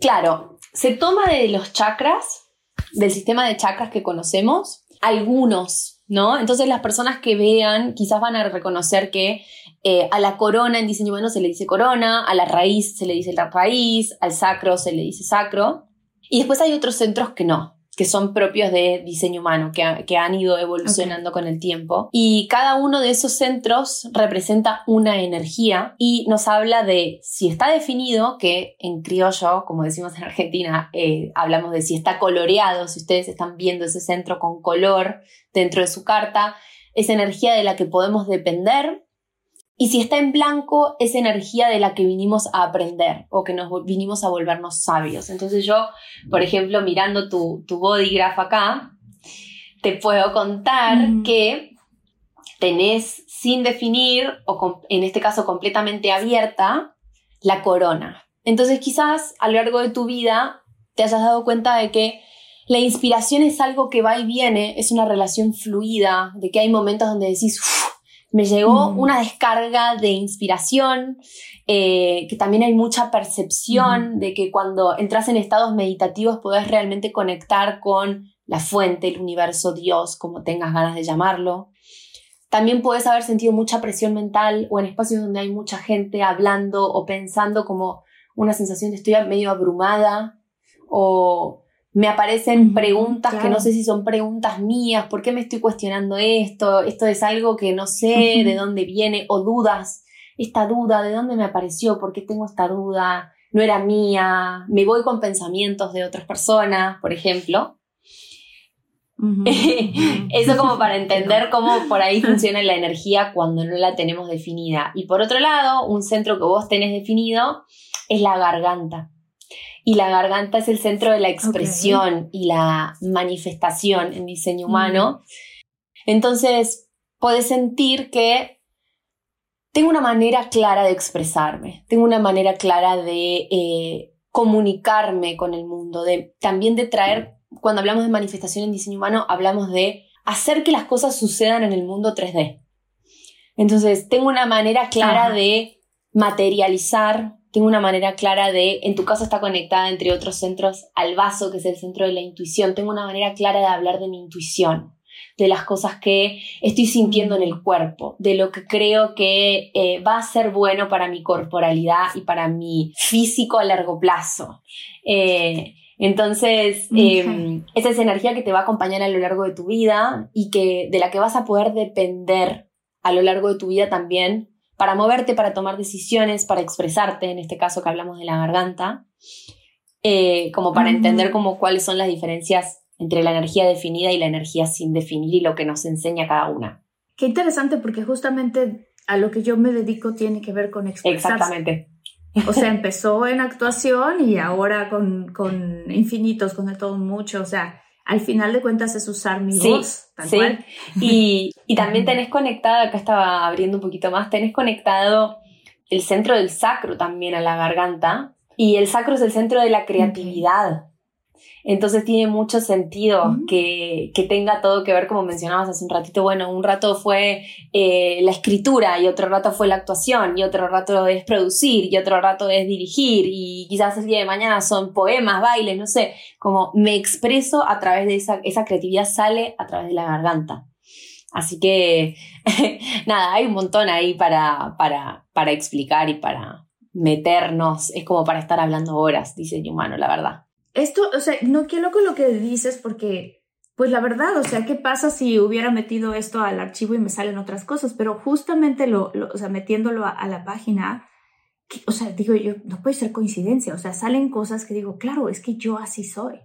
Claro, se toma de los chakras, del sistema de chakras que conocemos, algunos, ¿no? Entonces las personas que vean quizás van a reconocer que eh, a la corona en diseño humano se le dice corona, a la raíz se le dice la raíz, al sacro se le dice sacro. Y después hay otros centros que no que son propios de diseño humano, que, han ido evolucionando con el tiempo. Y cada uno de esos centros representa una energía y nos habla de si está definido, que en criollo, como decimos en Argentina, eh, hablamos de si está coloreado, si ustedes están viendo ese centro con color dentro de su carta, es energía de la que podemos depender y si está en blanco, es energía de la que vinimos a aprender o que nos vinimos a volvernos sabios. Entonces yo, por ejemplo, mirando tu, tu body graph acá, te puedo contar que tenés sin definir, o en este caso completamente abierta, la corona. Entonces quizás a lo largo de tu vida te hayas dado cuenta de que la inspiración es algo que va y viene, es una relación fluida, de que hay momentos donde decís, me llegó una descarga de inspiración, eh, que también hay mucha percepción de que cuando entras en estados meditativos puedes realmente conectar con la fuente, el universo, Dios, como tengas ganas de llamarlo. También puedes haber sentido mucha presión mental o en espacios donde hay mucha gente hablando o pensando como una sensación de estoy medio abrumada o me aparecen preguntas que no sé si son preguntas mías, ¿por qué me estoy cuestionando esto? Esto es algo que no sé de dónde viene, o dudas, esta duda, ¿de dónde me apareció? ¿Por qué tengo esta duda? No era mía, me voy con pensamientos de otras personas, por ejemplo. Eso como para entender cómo por ahí funciona la energía cuando no la tenemos definida. Y por otro lado, un centro que vos tenés definido es la garganta y la garganta es el centro de la expresión y la manifestación en diseño humano. Entonces, puedes sentir que tengo una manera clara de expresarme, tengo una manera clara de eh, comunicarme con el mundo, de, también de traer, cuando hablamos de manifestación en diseño humano, hablamos de hacer que las cosas sucedan en el mundo 3D. Entonces, tengo una manera clara de materializar tengo una manera clara de, en tu caso está conectada entre otros centros al vaso, que es el centro de la intuición, tengo una manera clara de hablar de mi intuición, de las cosas que estoy sintiendo en el cuerpo, de lo que creo que eh, va a ser bueno para mi corporalidad y para mi físico a largo plazo. Eh, Entonces, em, esa es energía que te va a acompañar a lo largo de tu vida y que, de la que vas a poder depender a lo largo de tu vida también para moverte, para tomar decisiones, para expresarte, en este caso que hablamos de la garganta, eh, como para entender como cuáles son las diferencias entre la energía definida y la energía sin definir y lo que nos enseña cada una. Qué interesante porque justamente a lo que yo me dedico tiene que ver con expresarse. Exactamente. O sea, empezó en actuación y ahora con, con infinitos, con de todo mucho. O sea, al final de cuentas es usar mi voz. sí. Y, y también tenés conectado, acá estaba abriendo un poquito más, tenés conectado el centro del sacro también a la garganta. Y el sacro es el centro de la creatividad. Entonces tiene mucho sentido que, tenga todo que ver, como mencionabas hace un ratito, bueno, un rato fue eh, la escritura y otro rato fue la actuación y otro rato es producir y otro rato es dirigir y quizás el día de mañana son poemas, bailes, no sé, como me expreso a través de esa, esa creatividad sale a través de la garganta. Así que, nada, hay un montón ahí para, para, para explicar y para meternos, es como para estar hablando horas, diseño humano, la verdad. Esto, o sea, no quiero loco lo que dices porque, pues la verdad, o sea, ¿qué pasa si hubiera metido esto al archivo y me salen otras cosas? Pero justamente lo, o sea, metiéndolo a, la página, o sea, digo yo, no puede ser coincidencia, o sea, salen cosas que digo, claro, es que yo así soy,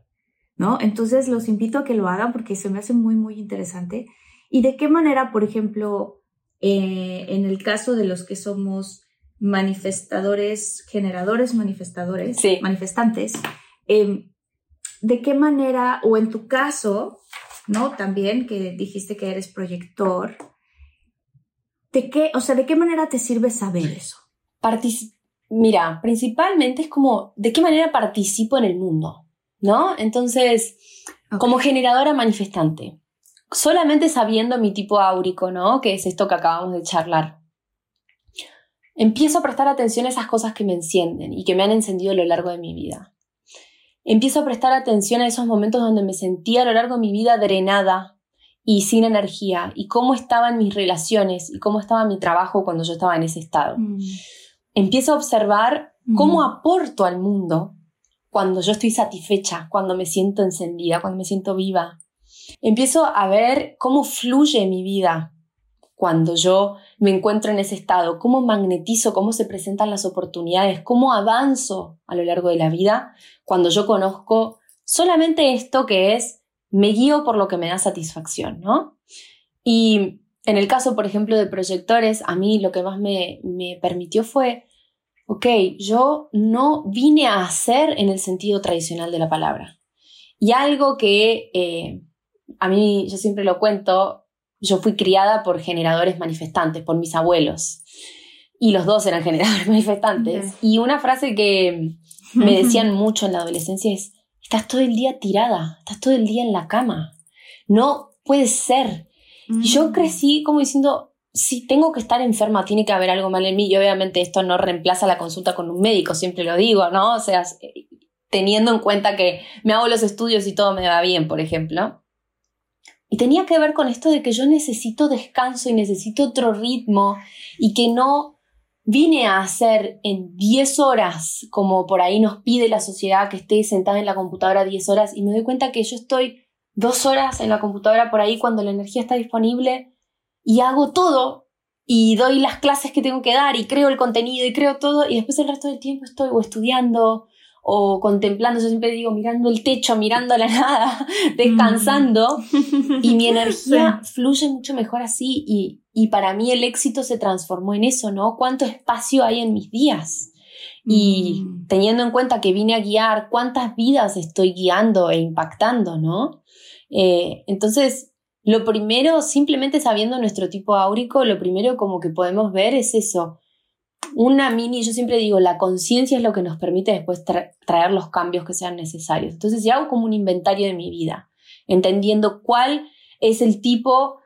¿no? Entonces los invito a que lo hagan porque se me hace muy, muy interesante. Y de qué manera, por ejemplo, eh, en el caso de los que somos manifestadores, generadores, manifestadores, manifestantes, Em, ¿De qué manera, o en tu caso, ¿no? También que dijiste que eres proyector, ¿de qué, o sea, de qué manera te sirve saber eso? Mira, principalmente es como, ¿de qué manera participo en el mundo? ¿No? Entonces, como generadora manifestante, solamente sabiendo mi tipo áurico, ¿no? Que es esto que acabamos de charlar. Empiezo a prestar atención a esas cosas que me encienden y que me han encendido a lo largo de mi vida. Empiezo a prestar atención a esos momentos donde me sentía a lo largo de mi vida drenada y sin energía y cómo estaban mis relaciones y cómo estaba mi trabajo cuando yo estaba en ese estado. Mm. Empiezo a observar cómo mm. aporto al mundo cuando yo estoy satisfecha, cuando me siento encendida, cuando me siento viva. Empiezo a ver cómo fluye mi vida cuando yo me encuentro en ese estado, cómo magnetizo, cómo se presentan las oportunidades, cómo avanzo a lo largo de la vida cuando yo conozco solamente esto que es, me guío por lo que me da satisfacción, ¿no? Y en el caso, por ejemplo, de proyectores, a mí lo que más me, permitió fue, ok, yo no vine a hacer en el sentido tradicional de la palabra. Y algo que eh, a mí, yo siempre lo cuento, yo fui criada por generadores manifestantes, por mis abuelos. Y los dos eran generadores manifestantes. Y una frase que me decían mucho en la adolescencia es, estás todo el día tirada, estás todo el día en la cama. No puede ser. Y yo mm. crecí como diciendo, si tengo que estar enferma, tiene que haber algo mal en mí. Y obviamente esto no reemplaza la consulta con un médico, siempre lo digo, ¿no? O sea, teniendo en cuenta que me hago los estudios y todo me va bien, por ejemplo. Y tenía que ver con esto de que yo necesito descanso y necesito otro ritmo y que no vine a hacer en 10 horas, como por ahí nos pide la sociedad que esté sentada en la computadora 10 horas y me doy cuenta que yo estoy dos horas en la computadora por ahí cuando la energía está disponible y hago todo y doy las clases que tengo que dar y creo el contenido y creo todo y después el resto del tiempo estoy o estudiando o contemplando, yo siempre digo, mirando el techo, mirando la nada, descansando, y mi energía fluye mucho mejor así, y, y, para mí el éxito se transformó en eso, ¿no? ¿Cuánto espacio hay en mis días? Y mm. teniendo en cuenta que vine a guiar, ¿cuántas vidas estoy guiando e impactando, ¿no? Eh, entonces, lo primero, simplemente sabiendo nuestro tipo áurico, lo primero como que podemos ver es eso, una mini, yo siempre digo, la conciencia es lo que nos permite después traer los cambios que sean necesarios. Entonces, si hago como un inventario de mi vida, entendiendo cuál es el tipo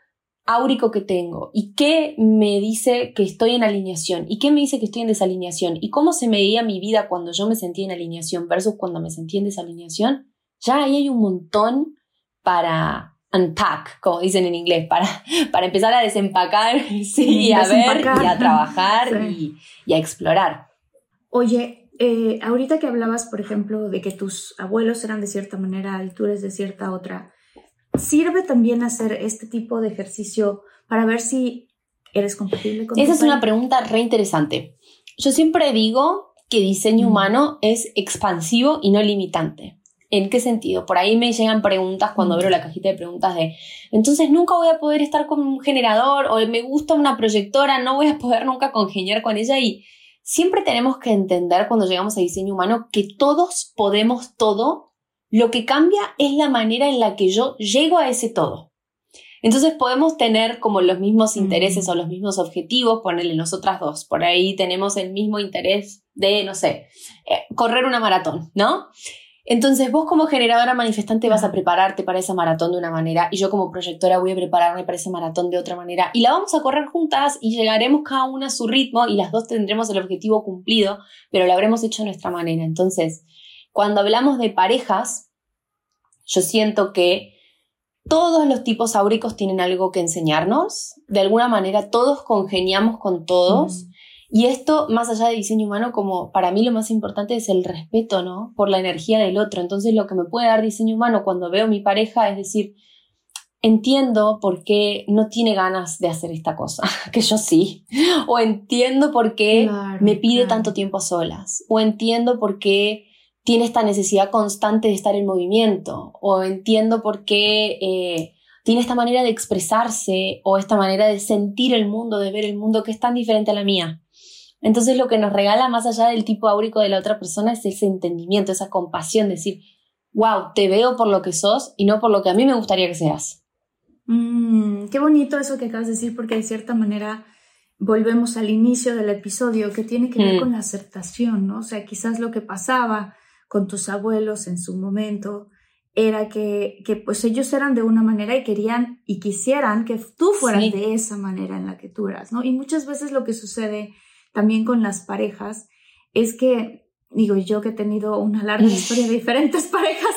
áurico que tengo y qué me dice que estoy en alineación y qué me dice que estoy en desalineación y cómo se medía mi vida cuando yo me sentía en alineación versus cuando me sentí en desalineación, ya ahí hay un montón para, unpack, como dicen en inglés, para, para empezar a desempacar, sí, a ver y a trabajar y, a explorar. Oye, eh, ahorita que hablabas, por ejemplo, de que tus abuelos eran de cierta manera y tú eres de cierta otra, ¿sirve también hacer este tipo de ejercicio para ver si eres compatible con Esa es una pregunta re interesante. Yo siempre digo que diseño humano es expansivo y no limitante. ¿En qué sentido? Por ahí me llegan preguntas cuando abro la cajita de preguntas de, entonces nunca voy a poder estar con un generador o me gusta una proyectora, no voy a poder nunca congeniar con ella y siempre tenemos que entender cuando llegamos a diseño humano que todos podemos todo, lo que cambia es la manera en la que yo llego a ese todo. Entonces podemos tener como los mismos intereses o los mismos objetivos, ponerle nosotras dos. Por ahí tenemos el mismo interés de, no sé, eh, correr una maratón, ¿no? Entonces vos como generadora manifestante vas a prepararte para esa maratón de una manera y yo como proyectora voy a prepararme para ese maratón de otra manera y la vamos a correr juntas y llegaremos cada una a su ritmo y las dos tendremos el objetivo cumplido, pero lo habremos hecho de nuestra manera. Entonces, cuando hablamos de parejas, yo siento que todos los tipos áuricos tienen algo que enseñarnos. De alguna manera todos congeniamos con todos. Y esto, más allá de diseño humano, como para mí lo más importante es el respeto, ¿no? Por la energía del otro. Entonces, lo que me puede dar diseño humano cuando veo a mi pareja es decir, entiendo por qué no tiene ganas de hacer esta cosa, que yo sí. O entiendo por qué me pide tanto tiempo a solas. O entiendo por qué tiene esta necesidad constante de estar en movimiento. O entiendo por qué eh, tiene esta manera de expresarse o esta manera de sentir el mundo, de ver el mundo que es tan diferente a la mía. Entonces lo que nos regala más allá del tipo áurico de la otra persona es ese entendimiento, esa compasión, decir, wow, te veo por lo que sos y no por lo que a mí me gustaría que seas. Mm, qué bonito eso que acabas de decir, porque de cierta manera volvemos al inicio del episodio que tiene que ver mm. con la aceptación, ¿no? O sea, quizás lo que pasaba con tus abuelos en su momento era que, que pues ellos eran de una manera y querían y quisieran que tú fueras de esa manera en la que tú eras, ¿no? Y muchas veces lo que sucede también con las parejas es que, digo, yo que he tenido una larga historia de diferentes parejas,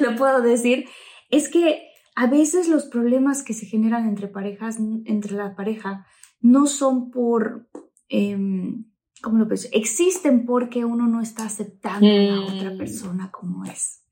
lo puedo decir, es que a veces los problemas que se generan entre parejas, entre la pareja, no son por, eh, ¿cómo lo pienso? Existen porque uno no está aceptando a la otra mm. persona como es.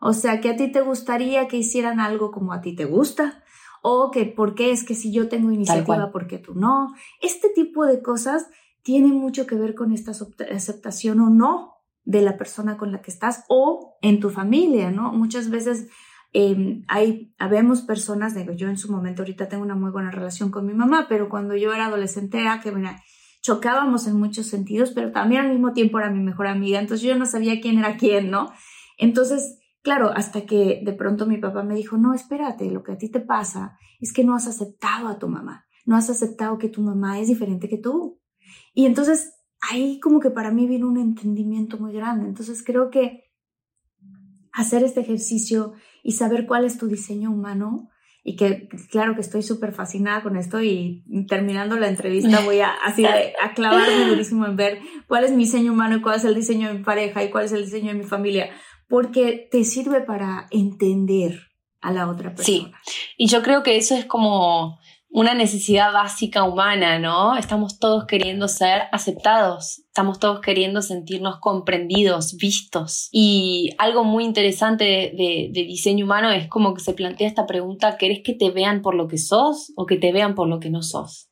O sea, que a ti te gustaría que hicieran algo como a ti te gusta, o que por qué es que si yo tengo iniciativa, ¿por qué tú no? Este tipo de cosas tiene mucho que ver con esta aceptación o no de la persona con la que estás o en tu familia, ¿no? Muchas veces eh, hay, habemos personas, digo, yo en su momento ahorita tengo una muy buena relación con mi mamá, pero cuando yo era adolescente era que, mira, chocábamos en muchos sentidos, pero también al mismo tiempo era mi mejor amiga, entonces yo no sabía quién era quién, ¿no? Entonces, Claro, hasta que de pronto mi papá me dijo, no, espérate, lo que a ti te pasa es que no has aceptado a tu mamá, no has aceptado que tu mamá es diferente que tú. Y entonces ahí como que para mí vino un entendimiento muy grande. Entonces creo que hacer este ejercicio y saber cuál es tu diseño humano y que claro que estoy súper fascinada con esto y terminando la entrevista voy a así a clavarme durísimo en ver cuál es mi diseño humano y cuál es el diseño de mi pareja y cuál es el diseño de mi familia porque te sirve para entender a la otra persona. Sí, y yo creo que eso es como una necesidad básica humana, ¿no? Estamos todos queriendo ser aceptados, estamos todos queriendo sentirnos comprendidos, vistos. Y algo muy interesante de, diseño humano es como que se plantea esta pregunta, ¿querés que te vean por lo que sos o que te vean por lo que no sos?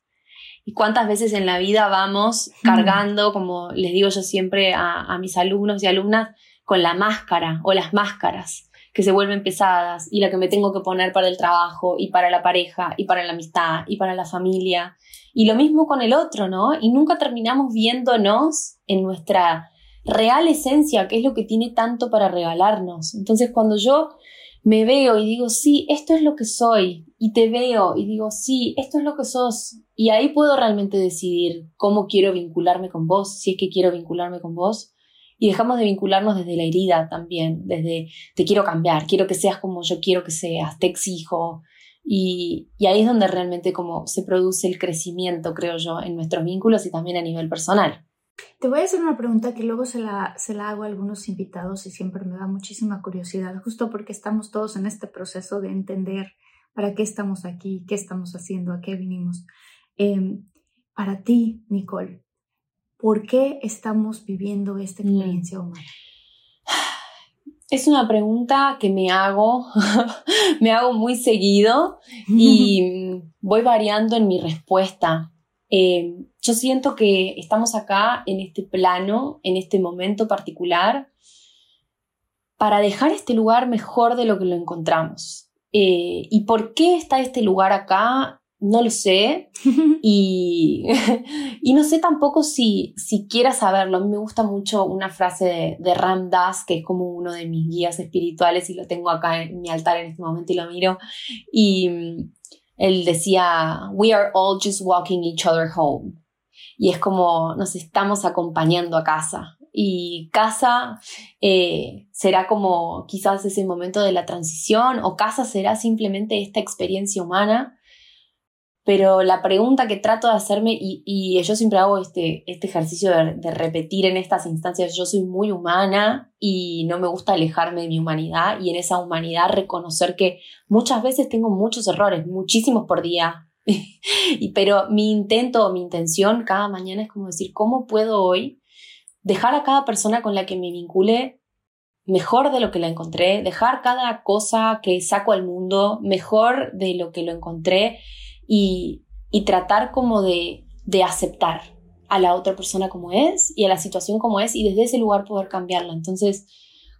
Y cuántas veces en la vida vamos cargando, como les digo yo siempre a, a mis alumnos y alumnas, con la máscara o las máscaras que se vuelven pesadas y la que me tengo que poner para el trabajo y para la pareja y para la amistad y para la familia. Y lo mismo con el otro, ¿no? Y nunca terminamos viéndonos en nuestra real esencia, que es lo que tiene tanto para regalarnos. Entonces cuando yo me veo y digo, sí, esto es lo que soy, y te veo y digo, sí, esto es lo que sos, y ahí puedo realmente decidir cómo quiero vincularme con vos, si es que quiero vincularme con vos, y dejamos de vincularnos desde la herida también, desde te quiero cambiar, quiero que seas como yo quiero que seas, te exijo. Y, ahí es donde realmente como se produce el crecimiento, creo yo, en nuestros vínculos y también a nivel personal. Te voy a hacer una pregunta que luego se la, se la hago a algunos invitados y siempre me da muchísima curiosidad, justo porque estamos todos en este proceso de entender para qué estamos aquí, qué estamos haciendo, a qué vinimos. Em, para ti, Nicole, ¿Por qué estamos viviendo esta mm. experiencia humana? Es una pregunta que me hago, me hago muy seguido y voy variando en mi respuesta. Eh, yo siento que estamos acá en este plano, en este momento particular, para dejar este lugar mejor de lo que lo encontramos. Eh, ¿Y por qué está este lugar acá? No lo sé y, y no sé tampoco si, si quiera saberlo. A mí me gusta mucho una frase de, de, Ram Dass, que es como uno de mis guías espirituales y lo tengo acá en mi altar en este momento y lo miro. Y mm, él decía, We are all just walking each other home. Y es como nos estamos acompañando a casa. Y casa eh, será como quizás ese momento de la transición o casa será simplemente esta experiencia humana pero la pregunta que trato de hacerme, y, yo siempre hago este, este ejercicio de, repetir en estas instancias, yo soy muy humana y no me gusta alejarme de mi humanidad y en esa humanidad reconocer que muchas veces tengo muchos errores, muchísimos por día. y, pero mi intento o mi intención cada mañana es como decir, ¿cómo puedo hoy dejar a cada persona con la que me vincule mejor de lo que la encontré, dejar cada cosa que saco al mundo mejor de lo que lo encontré y, tratar como de, de aceptar a la otra persona como es y a la situación como es y desde ese lugar poder cambiarla. Entonces,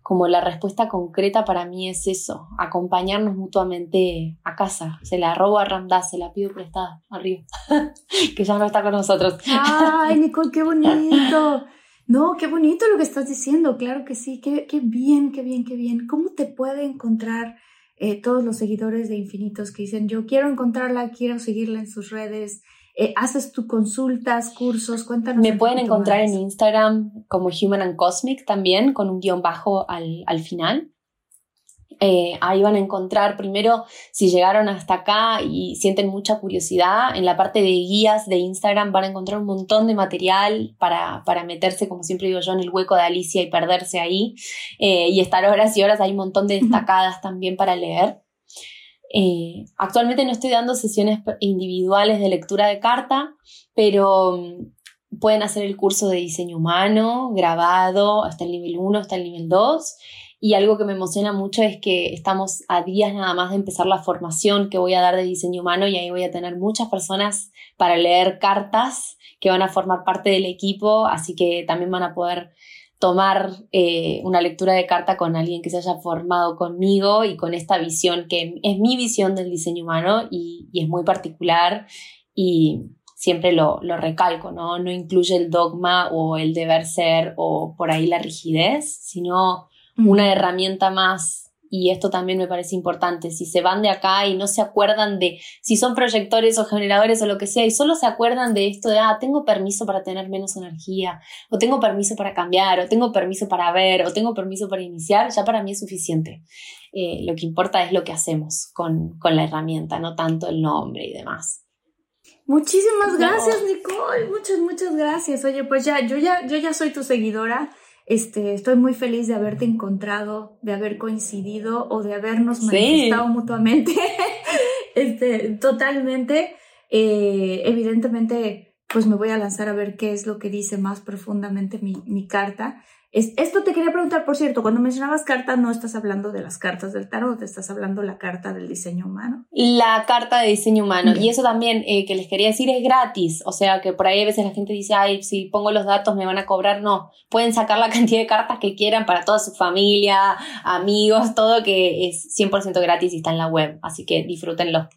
como la respuesta concreta para mí es eso, acompañarnos mutuamente a casa. Se la robo a Ramdas, se la pido prestada arriba, que ya no está con nosotros. Ay, Nicole, qué bonito. No, qué bonito lo que estás diciendo, claro que sí, qué, qué bien, qué bien, qué bien. ¿Cómo te puede encontrar eh, todos los seguidores de Infinitos que dicen, yo quiero encontrarla, quiero seguirla en sus redes. Eh, ¿Haces tus consultas, cursos? Cuéntanos. Me pueden encontrar en Instagram como Human and Cosmic también, con un guion bajo al, al final. Eh, ahí van a encontrar primero, si llegaron hasta acá y sienten mucha curiosidad, en la parte de guías de Instagram van a encontrar un montón de material para, para meterse, como siempre digo yo, en el hueco de Alicia y perderse ahí eh, y estar horas y horas. Hay un montón de destacadas también para leer. Eh, actualmente no estoy dando sesiones individuales de lectura de carta, pero mm, pueden hacer el curso de diseño humano grabado hasta el nivel 1, hasta el nivel 2 y algo que me emociona mucho es que estamos a días nada más de empezar la formación que voy a dar de diseño humano y ahí voy a tener muchas personas para leer cartas que van a formar parte del equipo, así que también van a poder tomar eh, una lectura de carta con alguien que se haya formado conmigo y con esta visión que es mi visión del diseño humano y, es muy particular y siempre lo, lo, recalco, ¿no? No incluye el dogma o el deber ser o por ahí la rigidez, sino una herramienta más. Y esto también me parece importante. Si se van de acá y no se acuerdan de si son proyectores o generadores o lo que sea, y solo se acuerdan de esto de, ah, tengo permiso para tener menos energía, o tengo permiso para cambiar, o tengo permiso para ver, o tengo permiso para iniciar, ya para mí es suficiente. Eh, lo que importa es lo que hacemos con, con la herramienta, no tanto el nombre y demás. Muchísimas gracias, Nicole. Muchas, muchas gracias. Oye, pues ya, yo ya, yo ya soy tu seguidora. Este, estoy muy feliz de haberte encontrado, de haber coincidido o de habernos manifestado mutuamente. este, totalmente. Eh, evidentemente, pues me voy a lanzar a ver qué es lo que dice más profundamente mi, mi carta esto te quería preguntar, por cierto, cuando mencionabas cartas, no estás hablando de las cartas del tarot, estás hablando de la carta del diseño humano. La carta de diseño humano. Y eso también eh, que les quería decir es gratis. O sea, que por ahí a veces la gente dice, ay, si pongo los datos me van a cobrar. No, pueden sacar la cantidad de cartas que quieran para toda su familia, amigos, todo que es 100% gratis y está en la web. Así que disfrútenlo.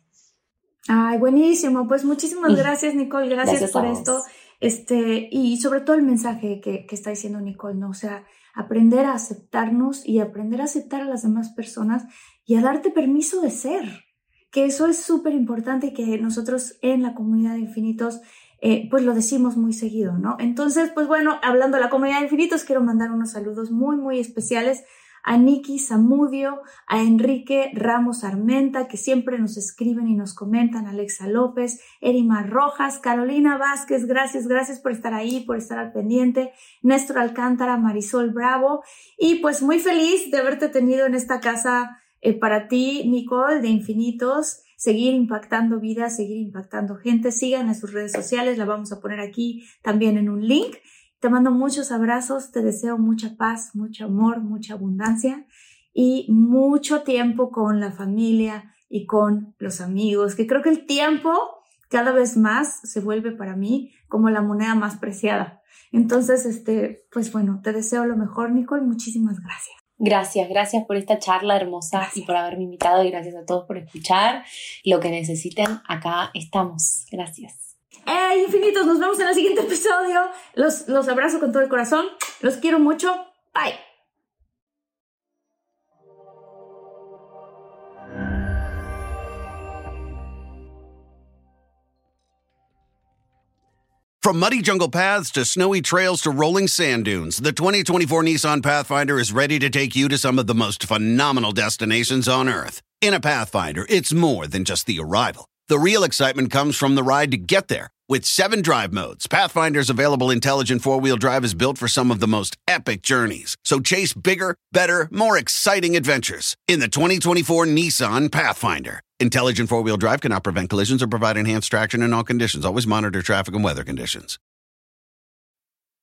Ay, buenísimo. Pues muchísimas gracias, Nicole. Gracias, por esto. Este, y sobre todo el mensaje que, está diciendo Nicole, ¿no? O sea, aprender a aceptarnos y aprender a aceptar a las demás personas y a darte permiso de ser, que eso es súper importante y que nosotros en la comunidad de infinitos eh, pues lo decimos muy seguido, ¿no? Entonces, pues bueno, hablando de la comunidad de infinitos, quiero mandar unos saludos muy, muy especiales a Niki Zamudio, a Enrique Ramos Armenta, que siempre nos escriben y nos comentan, Alexa López, Erima Rojas, Carolina Vázquez, gracias, gracias por estar ahí, por estar al pendiente, Néstor Alcántara, Marisol Bravo, y pues muy feliz de haberte tenido en esta casa eh, para ti, Nicole, de Infinitos seguir impactando vidas, seguir impactando gente. Sigan en sus redes sociales, la vamos a poner aquí también en un link. Te mando muchos abrazos, te deseo mucha paz, mucho amor, mucha abundancia y mucho tiempo con la familia y con los amigos, que creo que el tiempo cada vez más se vuelve para mí como la moneda más preciada. Entonces, este, pues bueno, te deseo lo mejor, Nicole. Muchísimas gracias. Gracias, gracias por esta charla hermosa y por haberme invitado y gracias a todos por escuchar. Lo que necesiten, acá estamos. Gracias. ¡Eh, infinitos! Nos vemos en el siguiente episodio. Los, los abrazo con todo el corazón. Los quiero mucho. Bye. From muddy jungle paths to snowy trails to rolling sand dunes, the 2024 Nissan Pathfinder is ready to take you to some of the most phenomenal destinations on Earth. In a Pathfinder, it's more than just the arrival. The real excitement comes from the ride to get there. With seven drive modes, Pathfinder's available intelligent four wheel drive is built for some of the most epic journeys. So chase bigger, better, more exciting adventures in the 2024 Nissan Pathfinder. Intelligent four wheel drive cannot prevent collisions or provide enhanced traction in all conditions. Always monitor traffic and weather conditions.